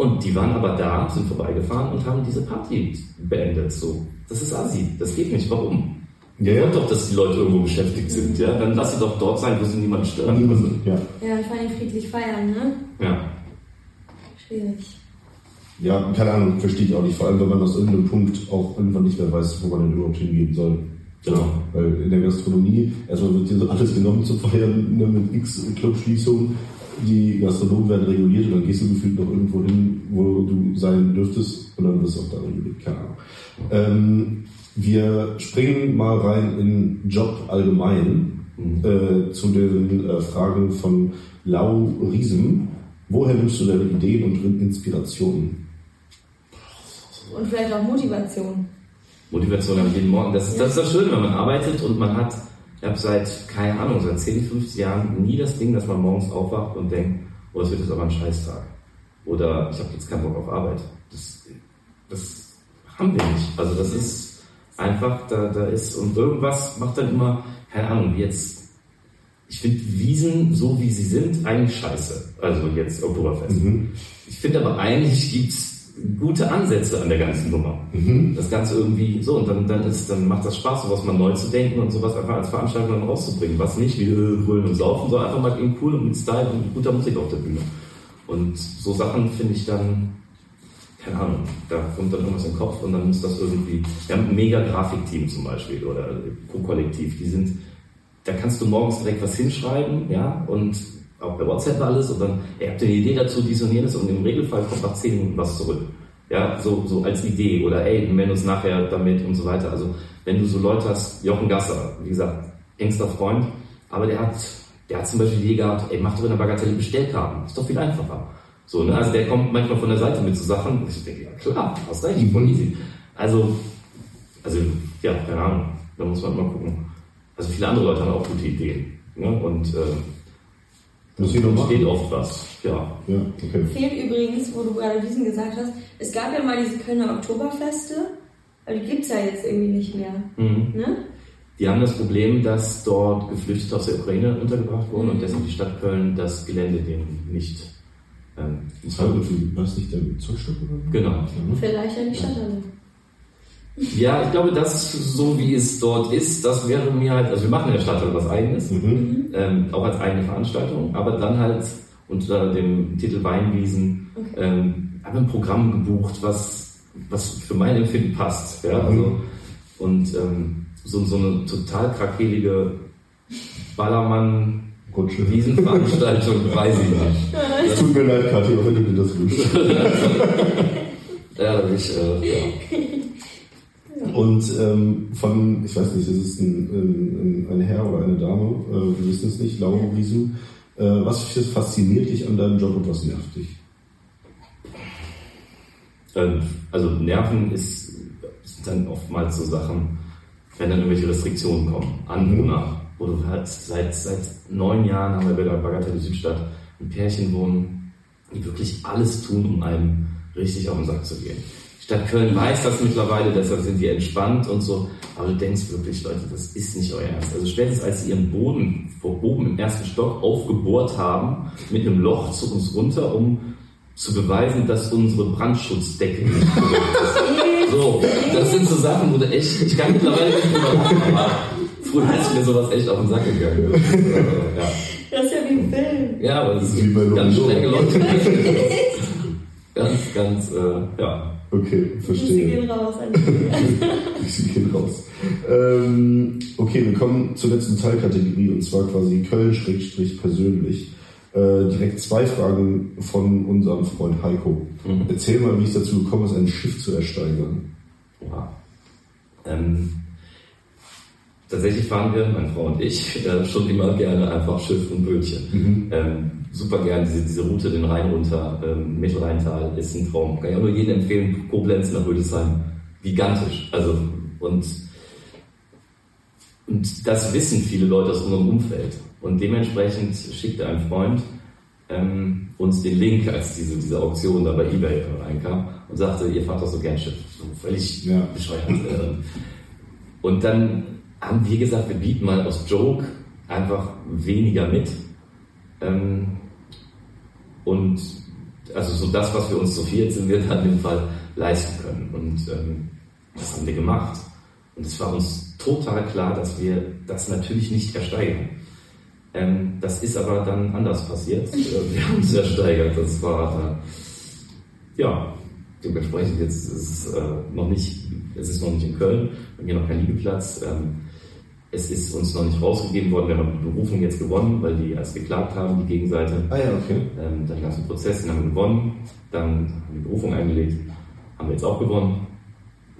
Und die waren aber da, sind vorbeigefahren und haben diese Party beendet. So, das ist assi, das geht nicht. Warum? Ja, ja. doch, dass die Leute irgendwo beschäftigt sind, ja? Dann lass sie doch dort sein, wo sie niemanden stören. Ja. ja, vor allem friedlich feiern, ne? Ja. Schwierig. Ja, keine Ahnung, verstehe ich auch nicht. Vor allem, wenn man aus irgendeinem Punkt auch irgendwann nicht mehr weiß, wo man denn überhaupt hingehen soll. Genau. Weil in der Gastronomie, erstmal wird hier so alles genommen zu feiern ne, mit x Clubschließungen. Die Gastronomen werden reguliert und dann gehst du gefühlt noch irgendwo hin, wo du sein dürftest und dann wirst du auch da reguliert. Keine Ahnung. Ähm, wir springen mal rein in Job allgemein mhm. äh, zu den äh, Fragen von Lau Riesen. Woher nimmst du deine Ideen und Inspirationen? Und vielleicht auch Motivation. Motivation habe ich jeden Morgen. Das ist, das ist das Schöne, wenn man arbeitet und man hat, ich habe seit, keine Ahnung, seit 10, 15 Jahren nie das Ding, dass man morgens aufwacht und denkt, oh, es wird jetzt aber ein Scheißtag. Oder ich habe jetzt keinen Bock auf Arbeit. Das, das haben wir nicht. Also das ist einfach, da, da ist, und irgendwas macht dann immer, keine Ahnung, jetzt ich finde Wiesen, so wie sie sind, eigentlich scheiße. Also jetzt Oktoberfest. Mhm. Ich finde aber eigentlich gibt's gute Ansätze an der ganzen Nummer. Mhm. Das Ganze irgendwie so und dann, dann ist, dann macht das Spaß, sowas mal neu zu denken und sowas einfach als Veranstaltung dann rauszubringen. Was nicht wie äh, Brüllen und Saufen, sondern einfach mal eben cool und mit Style und mit guter Musik auf der Bühne. Und so Sachen finde ich dann, keine Ahnung, da kommt dann irgendwas im Kopf und dann muss das irgendwie, wir haben ein mega Grafikteam zum Beispiel oder Pro-Kollektiv, die sind da kannst du morgens direkt was hinschreiben, ja, und auch per WhatsApp alles und dann, ihr habt eine Idee dazu, dies und jenes und im Regelfall kommt nach zehn Minuten was zurück. Ja, so, so als Idee oder ey, wir melden uns nachher damit und so weiter. Also, wenn du so Leute hast, Jochen Gasser, wie gesagt, engster Freund, aber der hat, der hat zum Beispiel die Idee gehabt, ey, mach doch in der Bagatelle Bestellkarten. Ist doch viel einfacher. So, ne? Also der kommt manchmal von der Seite mit so Sachen. Ich denke, ja klar, hast recht, voll easy. Also, also, ja, keine Ahnung. Da muss man mal gucken. Also viele andere Leute haben auch gute Ideen. Ne? Und äh, ich noch steht oft was. Ja. ja okay. Fehlt übrigens, wo du gerade diesen gesagt hast, es gab ja mal diese Kölner Oktoberfeste, aber die gibt es ja jetzt irgendwie nicht mehr. Mhm. Ne? Die haben das Problem, dass dort Geflüchtete aus der Ukraine untergebracht wurden mhm. und deshalb die Stadt Köln das Gelände denen nicht. Ähm, war das nicht der Zollstock? Genau. Vielleicht ja die Stadthalle. Ja, ich glaube, das so wie es dort ist, das wäre mir halt, also wir machen in der Stadt halt was eigenes, mhm. ähm, auch als eigene Veranstaltung, aber dann halt unter dem Titel Weinwiesen okay. ähm, habe ein Programm gebucht, was, was für mein Empfinden passt. Ja? Mhm. Also, und ähm, so, so eine total krakelige Ballermann Wiesenveranstaltung weiß ich nicht. Es tut mir leid, Kathi, wenn du mir das wünschst. ja, ich, äh, ja. Und ähm, von, ich weiß nicht, ist es ein, ein, ein Herr oder eine Dame, äh, wir wissen es nicht, Laura Riesen. Äh, was fasziniert dich an deinem Job und was nervt dich? Ähm, also Nerven ist, sind dann oftmals so Sachen, wenn dann irgendwelche Restriktionen kommen. Anwohner, wo du halt seit, seit neun Jahren haben wir bei der Bagatelle Südstadt ein Pärchen wohnen, die wirklich alles tun, um einem richtig auf den Sack zu gehen. Stadt Köln weiß das mittlerweile, deshalb sind die entspannt und so. Aber du denkst wirklich, Leute, das ist nicht euer Ernst. Also spätestens als sie ihren Boden vor oben im ersten Stock aufgebohrt haben, mit einem Loch zu uns runter, um zu beweisen, dass unsere Brandschutzdecke nicht ist. So, das sind so Sachen, wo du echt, ich kann mittlerweile nicht drüber lachen, aber früher ist mir sowas echt auf den Sack gegangen. Also, ja. Das ist ja wie ein Film. Ja, aber es Wie bei gibt ganz strenge Leute. Ganz, ganz, äh, ja. Okay, Sie verstehe. gehen raus. sie gehen raus. Ähm, okay, wir kommen zur letzten Teilkategorie und zwar quasi Köln-persönlich. Äh, direkt zwei Fragen von unserem Freund Heiko. Mhm. Erzähl mal, wie es dazu gekommen ist, ein Schiff zu ersteigern. Ja. Ähm, tatsächlich fahren wir, meine Frau und ich, äh, schon immer gerne einfach Schiff und Bötchen. Ähm, super gern diese, diese Route den Rhein runter, ähm, Mittelrheintal ist ein Traum. Kann ich auch nur jedem empfehlen, Koblenz nach Rüdesheim. Gigantisch. Also, und, und das wissen viele Leute aus unserem Umfeld. Und dementsprechend schickte ein Freund ähm, uns den Link, als diese, diese Auktion da bei Ebay reinkam und sagte, ihr fahrt doch so gern Schiff. So völlig Ja. bescheuert. Und dann haben wir gesagt, wir bieten mal aus Joke einfach weniger mit. Ähm, und also so das, was wir uns zu viert sind, wir dann in dem Fall leisten können. Und ähm, das haben wir gemacht. Und es war uns total klar, dass wir das natürlich nicht ersteigern. Ähm, das ist aber dann anders passiert. Äh, wir haben es ersteigert. Das war äh, ja dementsprechend jetzt ist es äh, noch nicht, es ist noch nicht in Köln, wir haben hier noch keinen Liegeplatz. Ähm, es ist uns noch nicht rausgegeben worden. Wir haben die Berufung jetzt gewonnen, weil die erst geklagt haben, die Gegenseite. Ah ja, okay. Ähm, dann gab es einen Prozess, den haben wir gewonnen. Dann haben wir die Berufung eingelegt, haben wir jetzt auch gewonnen.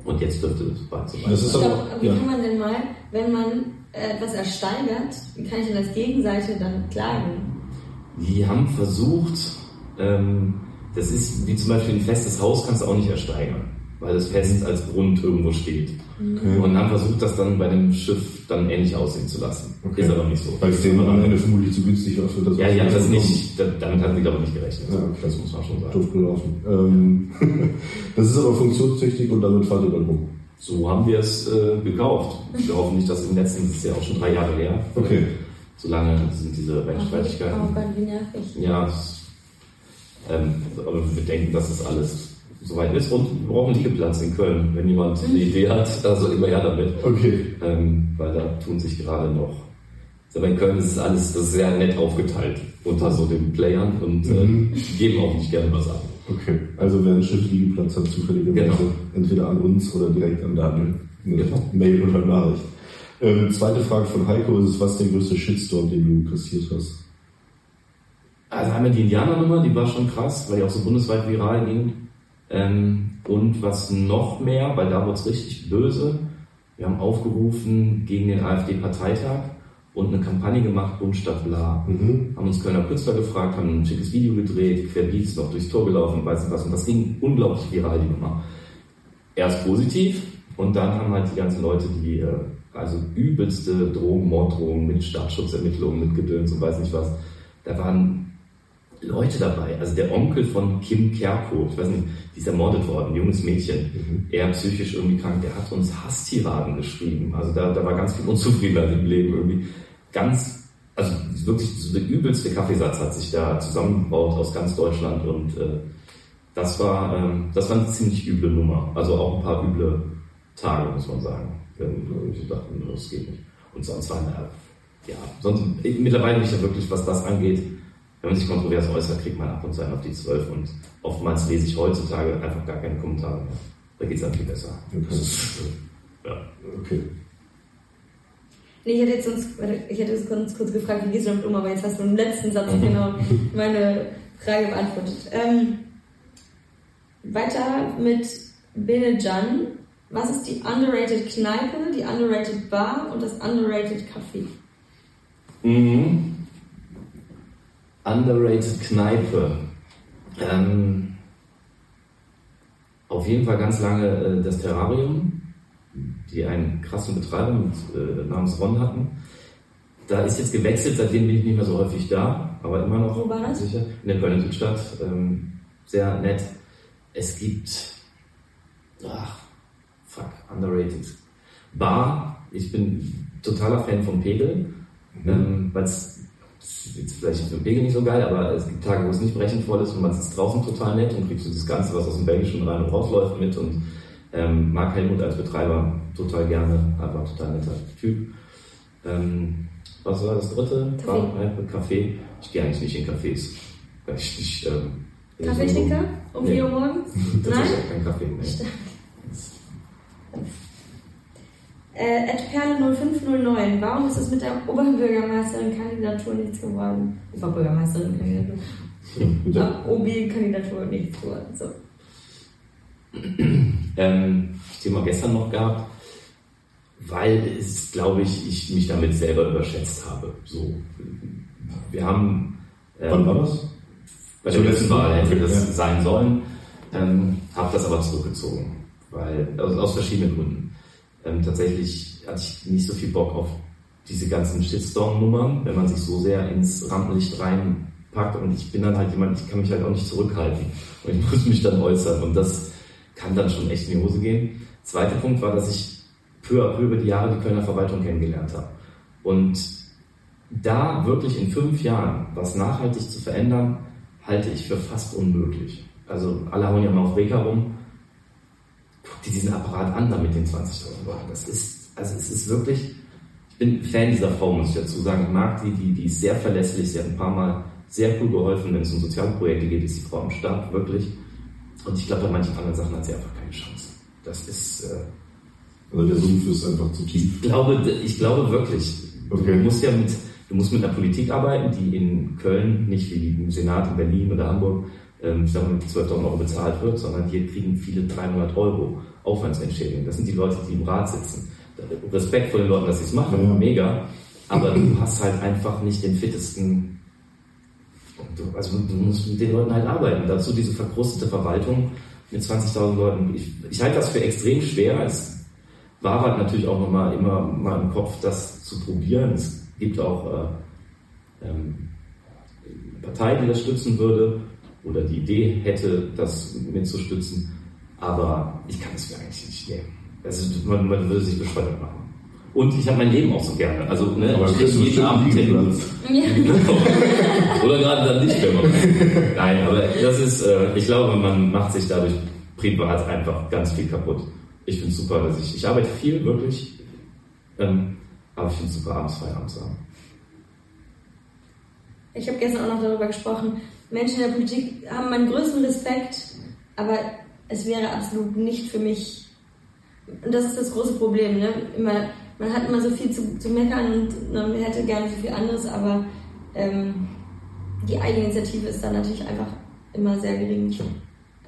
Und jetzt dürfte es bald so Das ist Ich aber- glaub, wie ja. kann man denn mal, wenn man äh, etwas ersteigert, wie kann ich denn als Gegenseite dann klagen? Die haben versucht, ähm, das ist wie zum Beispiel ein festes Haus kannst du auch nicht ersteigern, weil es fest als Grund irgendwo steht. okay. Und haben versucht, das dann bei dem Schiff dann ähnlich aussehen zu lassen. Okay. Ist aber nicht so. Weil es denen am Ende vermutlich zu günstig war für das. Ja, was die haben wir das nicht, da- damit hatten sie glaube ich nicht gerechnet. Ja, okay. Das muss man schon sagen. Doof gelaufen. Ähm, das ist aber funktionstüchtig und damit fahrt ihr dann rum. So haben wir es äh, gekauft. Wir hoffen nicht, dass im letzten, das ist ja auch schon drei Jahre her. Okay. So lange sind diese Oh Rechtsstreitigkeiten. Gott, wie nervig. Ja, das, ähm, aber wir denken, dass das alles soweit ist und wir brauchen einen Liegeplatz in Köln. Wenn jemand eine Idee hat, also immer her damit. Okay. Ähm, weil da tun sich gerade noch. Aber in Köln ist es alles das ist sehr nett aufgeteilt unter so den Playern und äh, Mhm. die geben auch nicht gerne was ab. Okay. Also wer ein Schiff Liegeplatz hat, zufälligerweise Genau. entweder an uns oder direkt an Daniel. Genau. Mail oder Nachricht. Ähm, zweite Frage von Heiko ist was der größte Shitstorm, den du kassiert hast? Also einmal die Indianernummer, die war schon krass, weil die auch so bundesweit viral ging. Ähm, und was noch mehr, weil da wurde es richtig böse, wir haben aufgerufen gegen den AfD-Parteitag und eine Kampagne gemacht, Bund statt bla. Mhm. Haben uns Kölner Künstler gefragt, haben ein schickes Video gedreht, querbeats noch durchs Tor gelaufen, weiß nicht was. Und das ging unglaublich viral, die Nummer. Erst positiv und dann haben halt die ganzen Leute, die äh, also übelste Drogen, Morddrohungen mit Staatsschutzermittlungen, mit Gedöns und weiß nicht was. Da waren Leute dabei. Also der Onkel von Kim Kerko, ich weiß nicht, die ist ermordet worden, ein junges Mädchen, eher psychisch irgendwie krank, der hat uns Hasstiraden geschrieben. Also da, da war ganz viel Unzufriedenheit im Leben irgendwie. Ganz, also wirklich so der übelste Kaffeesatz hat sich da zusammengebaut aus ganz Deutschland und äh, das war, ähm, das war eine ziemlich üble Nummer. Also auch ein paar üble Tage, muss man sagen. Wenn wir dachten, das geht nicht. Und sonst waren da, ja, sonst, mittlerweile bin ich ja wirklich, was das angeht, wenn man sich kontrovers äußert, kriegt man ab und zu einen auf die Zwölf und oftmals lese ich heutzutage einfach gar keine Kommentare mehr. Da geht es dann viel besser. Okay. Das ist, äh, ja. Okay. Nee, ich hätte jetzt warte, ich hätte jetzt kurz, kurz gefragt, wie gehst du damit um, aber jetzt hast du im letzten Satz Mhm. genau meine Frage beantwortet. Ähm, weiter mit Benejan. Was ist die underrated Kneipe, die underrated Bar und das underrated Café? Mhm. Underrated Kneipe. Ähm, auf jeden Fall ganz lange äh, das Terrarium. die einen krassen Betreiber mit, äh, namens Ron hatten. Da ist jetzt gewechselt, seitdem bin ich nicht mehr so häufig da, aber immer noch Wo war das? sicher. In der Kölner Südstadt. Ähm, sehr nett. Es gibt, ach, fuck, underrated. Bar, ich bin totaler Fan von Pegel, ähm, weil es jetzt vielleicht für Pegel nicht so geil, aber es gibt Tage, wo es nicht brechend voll ist und man sitzt draußen total nett und kriegst so das Ganze, was aus dem Belgischen rein und rausläuft mit und ähm, mag Helmut als Betreiber total gerne, einfach total netter Typ. Ähm, was war das dritte? Kaffee. Äh, Kaffee. Ich gehe eigentlich nicht in Cafés. Ich nicht, ähm, Kaffeetrinker? Um Nee. 4 Uhr morgens? Nein? Kein Kaffee. Nee. Äh, Perle 0509. Warum ist es mit der Oberbürgermeisterin-Kandidatur nichts geworden? Oberbürgermeisterin-Kandidatur. Der, Ah, OB-Kandidatur nichts geworden. So. ähm, das Thema gestern noch gehabt, weil es, glaube ich, ich mich damit selber überschätzt habe. So, wir haben ähm, wann war das? bei der letzten Wahl hätte das ja. sein sollen, ähm, habe das aber zurückgezogen, weil aus, aus verschiedenen Gründen. Ähm, tatsächlich hatte ich nicht so viel Bock auf diese ganzen Shitstorm-Nummern, wenn man sich so sehr ins Rampenlicht reinpackt und ich bin dann halt jemand, ich kann mich halt auch nicht zurückhalten und ich muss mich dann äußern und das kann dann schon echt in die Hose gehen. Zweiter Punkt war, dass ich peu à peu über die Jahre die Kölner Verwaltung kennengelernt habe und da wirklich in fünf Jahren was nachhaltig zu verändern, halte ich für fast unmöglich. Also alle hauen ja mal auf Reka rum. Guck dir diesen Apparat an mit den 20.000 Leuten. Das ist, also es ist wirklich, ich bin Fan dieser Frau, muss ich dazu sagen. Ich mag die, die, die ist sehr verlässlich. Sie hat ein paar Mal sehr cool geholfen, wenn es um soziale Projekte geht, ist die Frau am Start, wirklich. Und ich glaube, bei manchen anderen Sachen hat sie einfach keine Chance. Das ist, äh, Also der Sumpf ist einfach zu tief. ich glaube, ich glaube wirklich. Okay. Du musst ja mit, du musst mit einer Politik arbeiten, die in Köln nicht wie im Senat in Berlin oder Hamburg, ähm, ich sag mal, mit 12.000 Euro bezahlt wird, sondern hier kriegen viele 300 Euro Aufwandsentschädigung. Das sind die Leute, die im Rat sitzen. Respekt vor den Leuten, dass sie es machen, Ja. mega. Aber du hast halt einfach nicht den fittesten, also du musst mit den Leuten halt arbeiten. Dazu diese verkrustete Verwaltung mit 20.000 Leuten. Ich, ich halte das für extrem schwer. Es war halt natürlich auch nochmal immer mal im Kopf, das zu probieren. Es gibt auch äh, ähm, eine Partei, die das stützen würde oder die Idee hätte, das mitzustützen. Aber ich kann es mir eigentlich nicht nehmen. Also man, man würde sich bescheuert machen. Und ich habe mein Leben auch so gerne. Also ne, Aber ich jeden Abend Termin. Ja. Oder gerade dann nicht mehr. Nein, aber das ist, äh, ich glaube, man macht sich dadurch privat einfach ganz viel kaputt. Ich finde es super, dass ich, ich arbeite viel, wirklich, ähm, aber ich finde es super, abends Feierabend zu haben. Ich habe gestern auch noch darüber gesprochen. Menschen in der Politik haben meinen größten Respekt, aber es wäre absolut nicht für mich. Und das ist das große Problem. Ne? Immer, man hat immer so viel zu, zu meckern und man hätte gerne so viel anderes, aber ähm, die Eigeninitiative ist dann natürlich einfach immer sehr gering.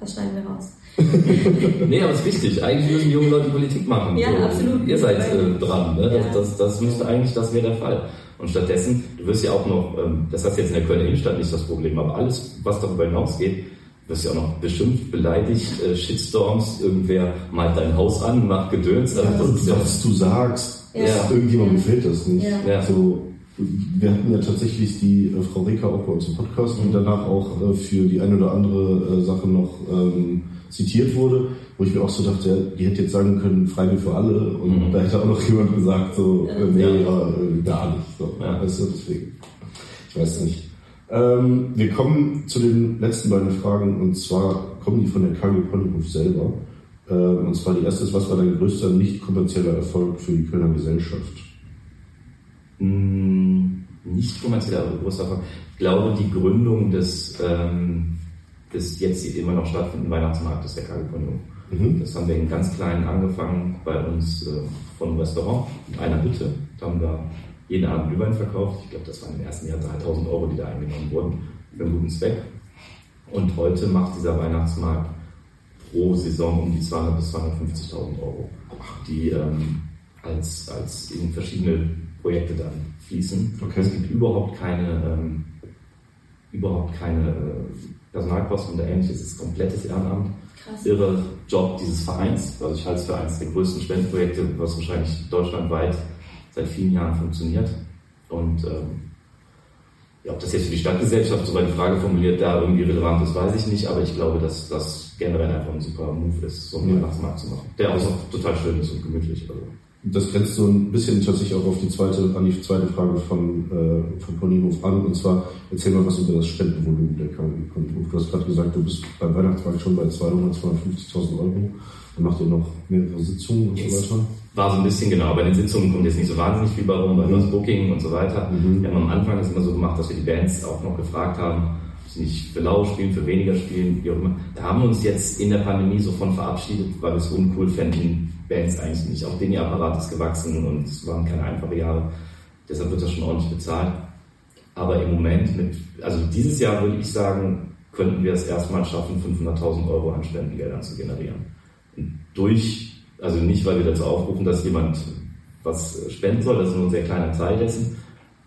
Das schneiden wir raus. Nee, aber es ist wichtig. Eigentlich müssen junge Leute Politik machen. Ja, absolut. Ihr seid äh, dran. Ne? Das, das, das müsste eigentlich, das wäre der Fall. Und stattdessen, du wirst ja auch noch, ähm, das hast du jetzt in der Kölner Innenstadt nicht das Problem, aber alles, was darüber hinausgeht, wirst ja auch noch beschimpft, beleidigt, äh, Shitstorms, irgendwer malt dein Haus an, macht Gedöns. Also das Und ist ja, was du sagst, Ja. irgendjemandem gefällt das nicht. Ja. Ja. So, wir hatten ja tatsächlich die äh, Frau Reker auch bei uns im Podcast, die danach auch äh, für die eine oder andere Sache noch ähm, zitiert wurde, wo ich mir auch so dachte, ja, die hätte jetzt sagen können, Freibier für alle und Mhm. da hätte auch noch jemand gesagt, so, äh, nee, Ja. ja, äh, gar nicht. So, Ja. Weißt du, deswegen. Ich weiß nicht. Ähm, wir kommen zu den letzten beiden Fragen und zwar kommen die von der KG Ponyhof selber. Ähm, und zwar die erste ist, was war dein größter nicht kommerzieller Erfolg für die Kölner Gesellschaft? mh, nicht kommerziell, aber großer Erfolg. Ich glaube, die Gründung des, ähm, des jetzt immer noch stattfindenden Weihnachtsmarktes der KG Ponyhof. Mhm. Das haben wir in ganz klein angefangen bei uns äh, von einem Restaurant, in einer Hütte. Da haben wir jeden Abend Glühwein verkauft. Ich glaube, das waren im ersten Jahr 3000 Euro, die da eingenommen wurden, für einen guten Zweck. Und heute macht dieser Weihnachtsmarkt pro Saison um die 200 bis 250.000 Euro, die ähm, als, als in verschiedene Projekte dann fließen. Okay. Es gibt überhaupt keine, ähm, überhaupt keine äh, Personalkosten oder ähnliches. Es ist komplettes Ehrenamt. Krass. Irre Job dieses Vereins. Also ich halte es für eines der größten Spendenprojekte, was wahrscheinlich deutschlandweit seit vielen Jahren funktioniert. Und ähm, ja, ob das jetzt für die Stadtgesellschaft, so eine Frage formuliert, da irgendwie relevant ist, weiß ich nicht, aber ich glaube, dass das generell einfach ein super Move ist, so einen Weihnachtsmarkt zu machen. Der auch total schön ist und gemütlich. Also. Das grenzt so ein bisschen tatsächlich auch auf die zweite, an die zweite Frage von, äh, von Paulinhof an. Und zwar, erzähl mal was über das Spendenvolumen der KG Kontenhof. Du hast gerade gesagt, du bist beim Weihnachtsmarkt schon bei 200, 250.000 Euro. Dann macht ihr noch mehrere Sitzungen und so weiter war so ein bisschen genau, bei den Sitzungen kommt jetzt nicht so wahnsinnig viel bei rum, bei mhm. das Booking und so weiter. Mhm. Wir haben am Anfang das immer so gemacht, dass wir die Bands auch noch gefragt haben, nicht für lau spielen, für weniger spielen, wie auch immer. Da haben wir uns jetzt in der Pandemie so von verabschiedet, weil wir es uncool fänden, Bands eigentlich nicht. Auch den Apparat ist gewachsen und es waren keine einfachen Jahre. Deshalb wird das schon ordentlich bezahlt. Aber im Moment mit, also dieses Jahr würde ich sagen, könnten wir es erstmal schaffen, 500.000 Euro an Spendengeldern zu generieren. Und durch also nicht, weil wir dazu aufrufen, dass jemand was spenden soll, das ist nur ein sehr kleiner Teil dessen,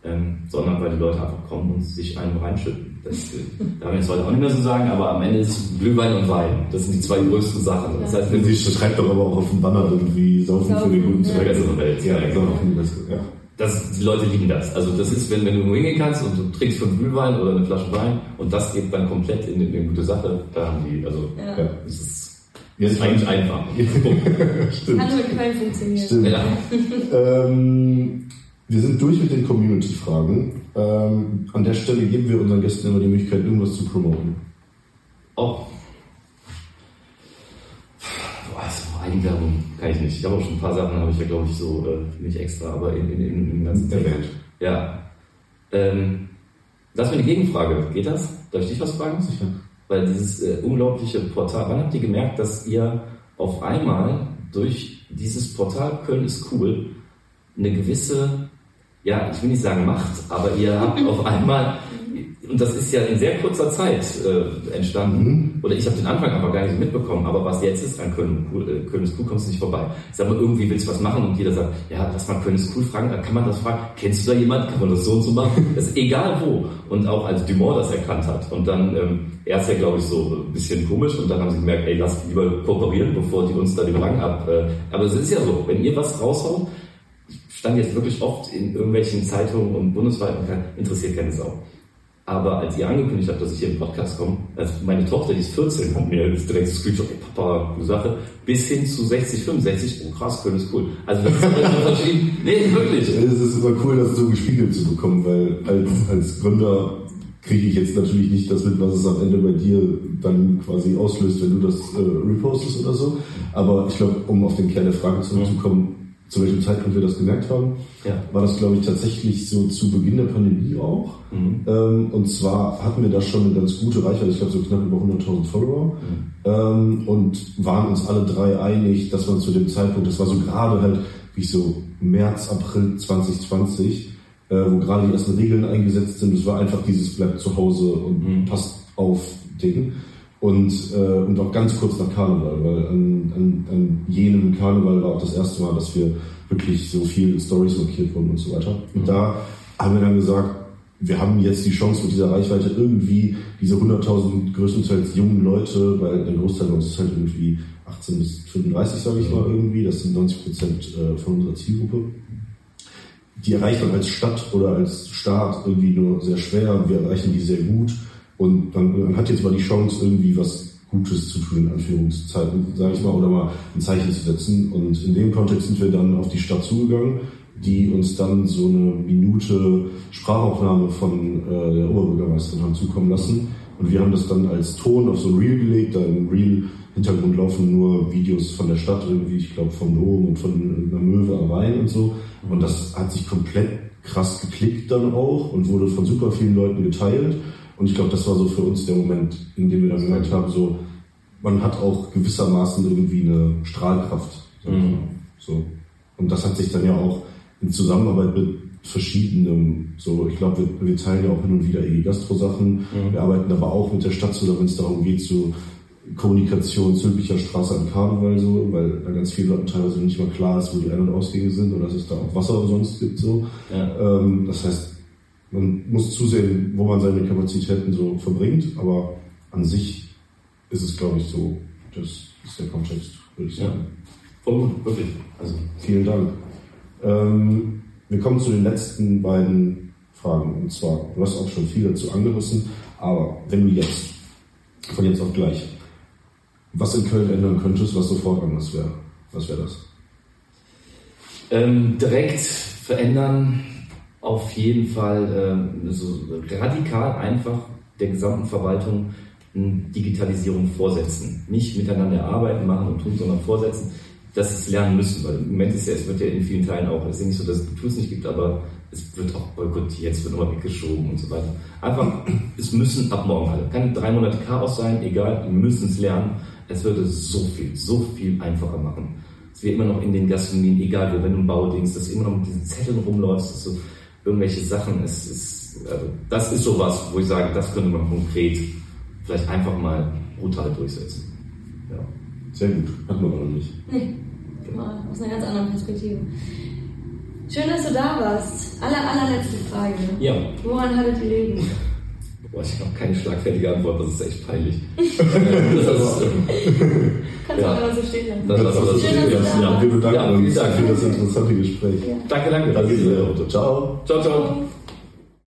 ähm, sondern weil die Leute einfach kommen und sich einen reinschütten. Das darf ich jetzt heute auch nicht mehr so sagen, aber am Ende ist es Glühwein und Wein. Das sind die zwei größten Sachen. Das heißt, wenn sie schreibt doch aber auch auf dem Banner irgendwie Saufen für den guten Zweck. Ja. Welt. Ja, ja, genau. Das, ja. Das, die Leute lieben das. Also das ist, wenn, wenn du irgendwo hingehen kannst und du trinkst fünf Glühwein oder eine Flasche Wein und das geht dann komplett in, in eine gute Sache, da haben die, also ja. Ja, das ist ja, ist eigentlich einfach. Stimmt. Kann nur in Köln funktionieren. Stimmt. Ja. ähm, wir sind durch mit den Community-Fragen. Ähm, an der Stelle geben wir unseren Gästen immer die Möglichkeit, irgendwas zu promoten. Auch. Also, Eigenwerbung kann ich nicht. Ich habe auch schon ein paar Sachen, habe ich ja glaube ich so, äh, nicht extra, aber in, in, in, in ganzen Erwähnt. Ja. Ähm, das wäre die Gegenfrage. Geht das? Darf ich dich was fragen? Sicher. Weil dieses äh, unglaubliche Portal, wann habt ihr gemerkt, dass ihr auf einmal durch dieses Portal Köln ist cool eine gewisse, ja, ich will nicht sagen Macht, aber ihr habt auf einmal und das ist ja in sehr kurzer Zeit äh, entstanden. Mhm. Oder ich habe den Anfang einfach gar nicht mitbekommen. Aber was jetzt ist an Köln, äh, Köln ist cool, kommst du nicht vorbei. Ich sag mal, irgendwie willst du was machen und jeder sagt, ja, lass mal Köln ist cool fragen. Dann kann man das fragen. Kennst du da jemand? Kann man das so und so machen? Das ist egal wo. Und auch als Dumont das erkannt hat. Und dann, ähm, erst ja, glaube ich, so ein bisschen komisch. Und dann haben sie gemerkt, ey, lass lieber kooperieren, bevor die uns da den Rang ab. Äh, aber es ist ja so, wenn ihr was raushaut, stand jetzt wirklich oft in irgendwelchen Zeitungen und bundesweit und interessiert keine Sau. Aber als ihr angekündigt habt, dass ich hier im Podcast komme, also meine Tochter, die ist 14, hat mir das direkt Screenshot, Papa, gute Sache, bis hin zu 60, 65, oh krass, Köln ist cool. Also das ist verschieden. Nee, wirklich. Es ist immer cool, das so gespiegelt zu bekommen, weil als, als Gründer kriege ich jetzt natürlich nicht das mit, was es am Ende bei dir dann quasi auslöst, wenn du das äh, repostest oder so. Aber ich glaube, um auf den Kern der Frage zurückzukommen, zu welchem Zeitpunkt wir das gemerkt haben, ja. war das, glaube ich, tatsächlich so zu Beginn der Pandemie auch. Mhm. Ähm, und zwar hatten wir da schon eine ganz gute Reichweite, ich glaube so knapp über 100.000 Follower, mhm. ähm, und waren uns alle drei einig, dass man zu dem Zeitpunkt, das war so gerade halt, wie so März, April 2020, äh, wo gerade die ersten Regeln eingesetzt sind, es war einfach dieses bleibt zu Hause und mhm. passt auf Ding und, äh, und auch ganz kurz nach Karneval, weil an, an, an jenem Karneval war auch das erste Mal, dass wir wirklich so viel Stories markiert wurden und so weiter. Und mhm. da haben wir dann gesagt, wir haben jetzt die Chance mit dieser Reichweite irgendwie diese 100.000 größtenteils jungen Leute, weil der Großteil uns ist halt irgendwie 18 bis 35, sage ich mal irgendwie, das sind 90 Prozent äh, von unserer Zielgruppe. Die erreicht man als Stadt oder als Staat irgendwie nur sehr schwer. Wir erreichen die sehr gut und man, man hat jetzt mal die Chance, irgendwie was Gutes zu tun, in Anführungszeichen, sage ich mal, oder mal ein Zeichen zu setzen. Und in dem Kontext sind wir dann auf die Stadt zugegangen, die uns dann so eine Minute Sprachaufnahme von äh, der Oberbürgermeisterin haben zukommen lassen. Und wir haben das dann als Ton auf so ein Reel gelegt. Da im Reel-Hintergrund laufen nur Videos von der Stadt, irgendwie, ich glaube, vom Dom und von einer Möwe am Rhein und so. Und das hat sich komplett krass geklickt dann auch und wurde von super vielen Leuten geteilt. Und ich glaube, das war so für uns der Moment, in dem wir dann gemerkt haben, so, man hat auch gewissermaßen irgendwie eine Strahlkraft. Mhm. So. Und das hat sich dann ja auch in Zusammenarbeit mit verschiedenen, so, ich glaube, wir, wir teilen ja auch hin und wieder EG Gastro-Sachen. Mhm. Wir arbeiten aber auch mit der Stadt zusammen, wenn es darum geht, so Kommunikation Zülpicher Straße an Karneval, so, weil da ganz viele Leute teilweise nicht mal klar ist, wo die Ein- und Ausgänge sind oder dass es da auch Wasser und sonst gibt, so. Ja. Ähm, das heißt, Man muss zusehen, wo man seine Kapazitäten so verbringt, aber an sich ist es, glaube ich, so, das ist der Kontext, würde ich sagen. Ja, gut, wirklich. Also. Vielen Dank. Ähm, wir kommen zu den letzten beiden Fragen. Und zwar, du hast auch schon viel dazu angerissen, aber wenn du jetzt, von jetzt auf gleich, was in Köln ändern könntest, was sofort anders wäre, was wäre das? Ähm, direkt verändern, auf jeden Fall ähm, so radikal einfach der gesamten Verwaltung Digitalisierung vorsetzen. Nicht miteinander arbeiten, machen und tun, sondern vorsetzen, dass sie es lernen müssen. Weil im Moment ist ja, es wird ja in vielen Teilen auch, es ist ja nicht so, dass es Tools nicht gibt, aber es wird auch boykottiert, es wird nochmal weggeschoben und so weiter. Einfach, es müssen ab morgen alle. Kann drei Monate Chaos sein, egal, die müssen es lernen. Es würde so viel, so viel einfacher machen. Es wird immer noch in den Gastronomien, egal wenn du ein Baudings, dass du immer noch mit diesen Zetteln rumläufst, dass du irgendwelche Sachen, es ist, also das ist sowas, wo ich sage, das könnte man konkret vielleicht einfach mal brutal durchsetzen. Ja. Sehr gut, hatten wir aber noch nicht. Nee, mal aus einer ganz anderen Perspektive. Schön, dass du da warst. Aller, allerletzte Frage. Ja. Woran hattet ihr liegen? Boah, ich habe keine schlagfertige Antwort, das ist echt peinlich. das ist, Kannst du einfach so stehen lassen. Das, das, das, Schön, dass du da Ja, wir bedanken uns für das interessante Gespräch. Ja. Danke, danke. Danke sehr. Ciao. Ciao, ciao.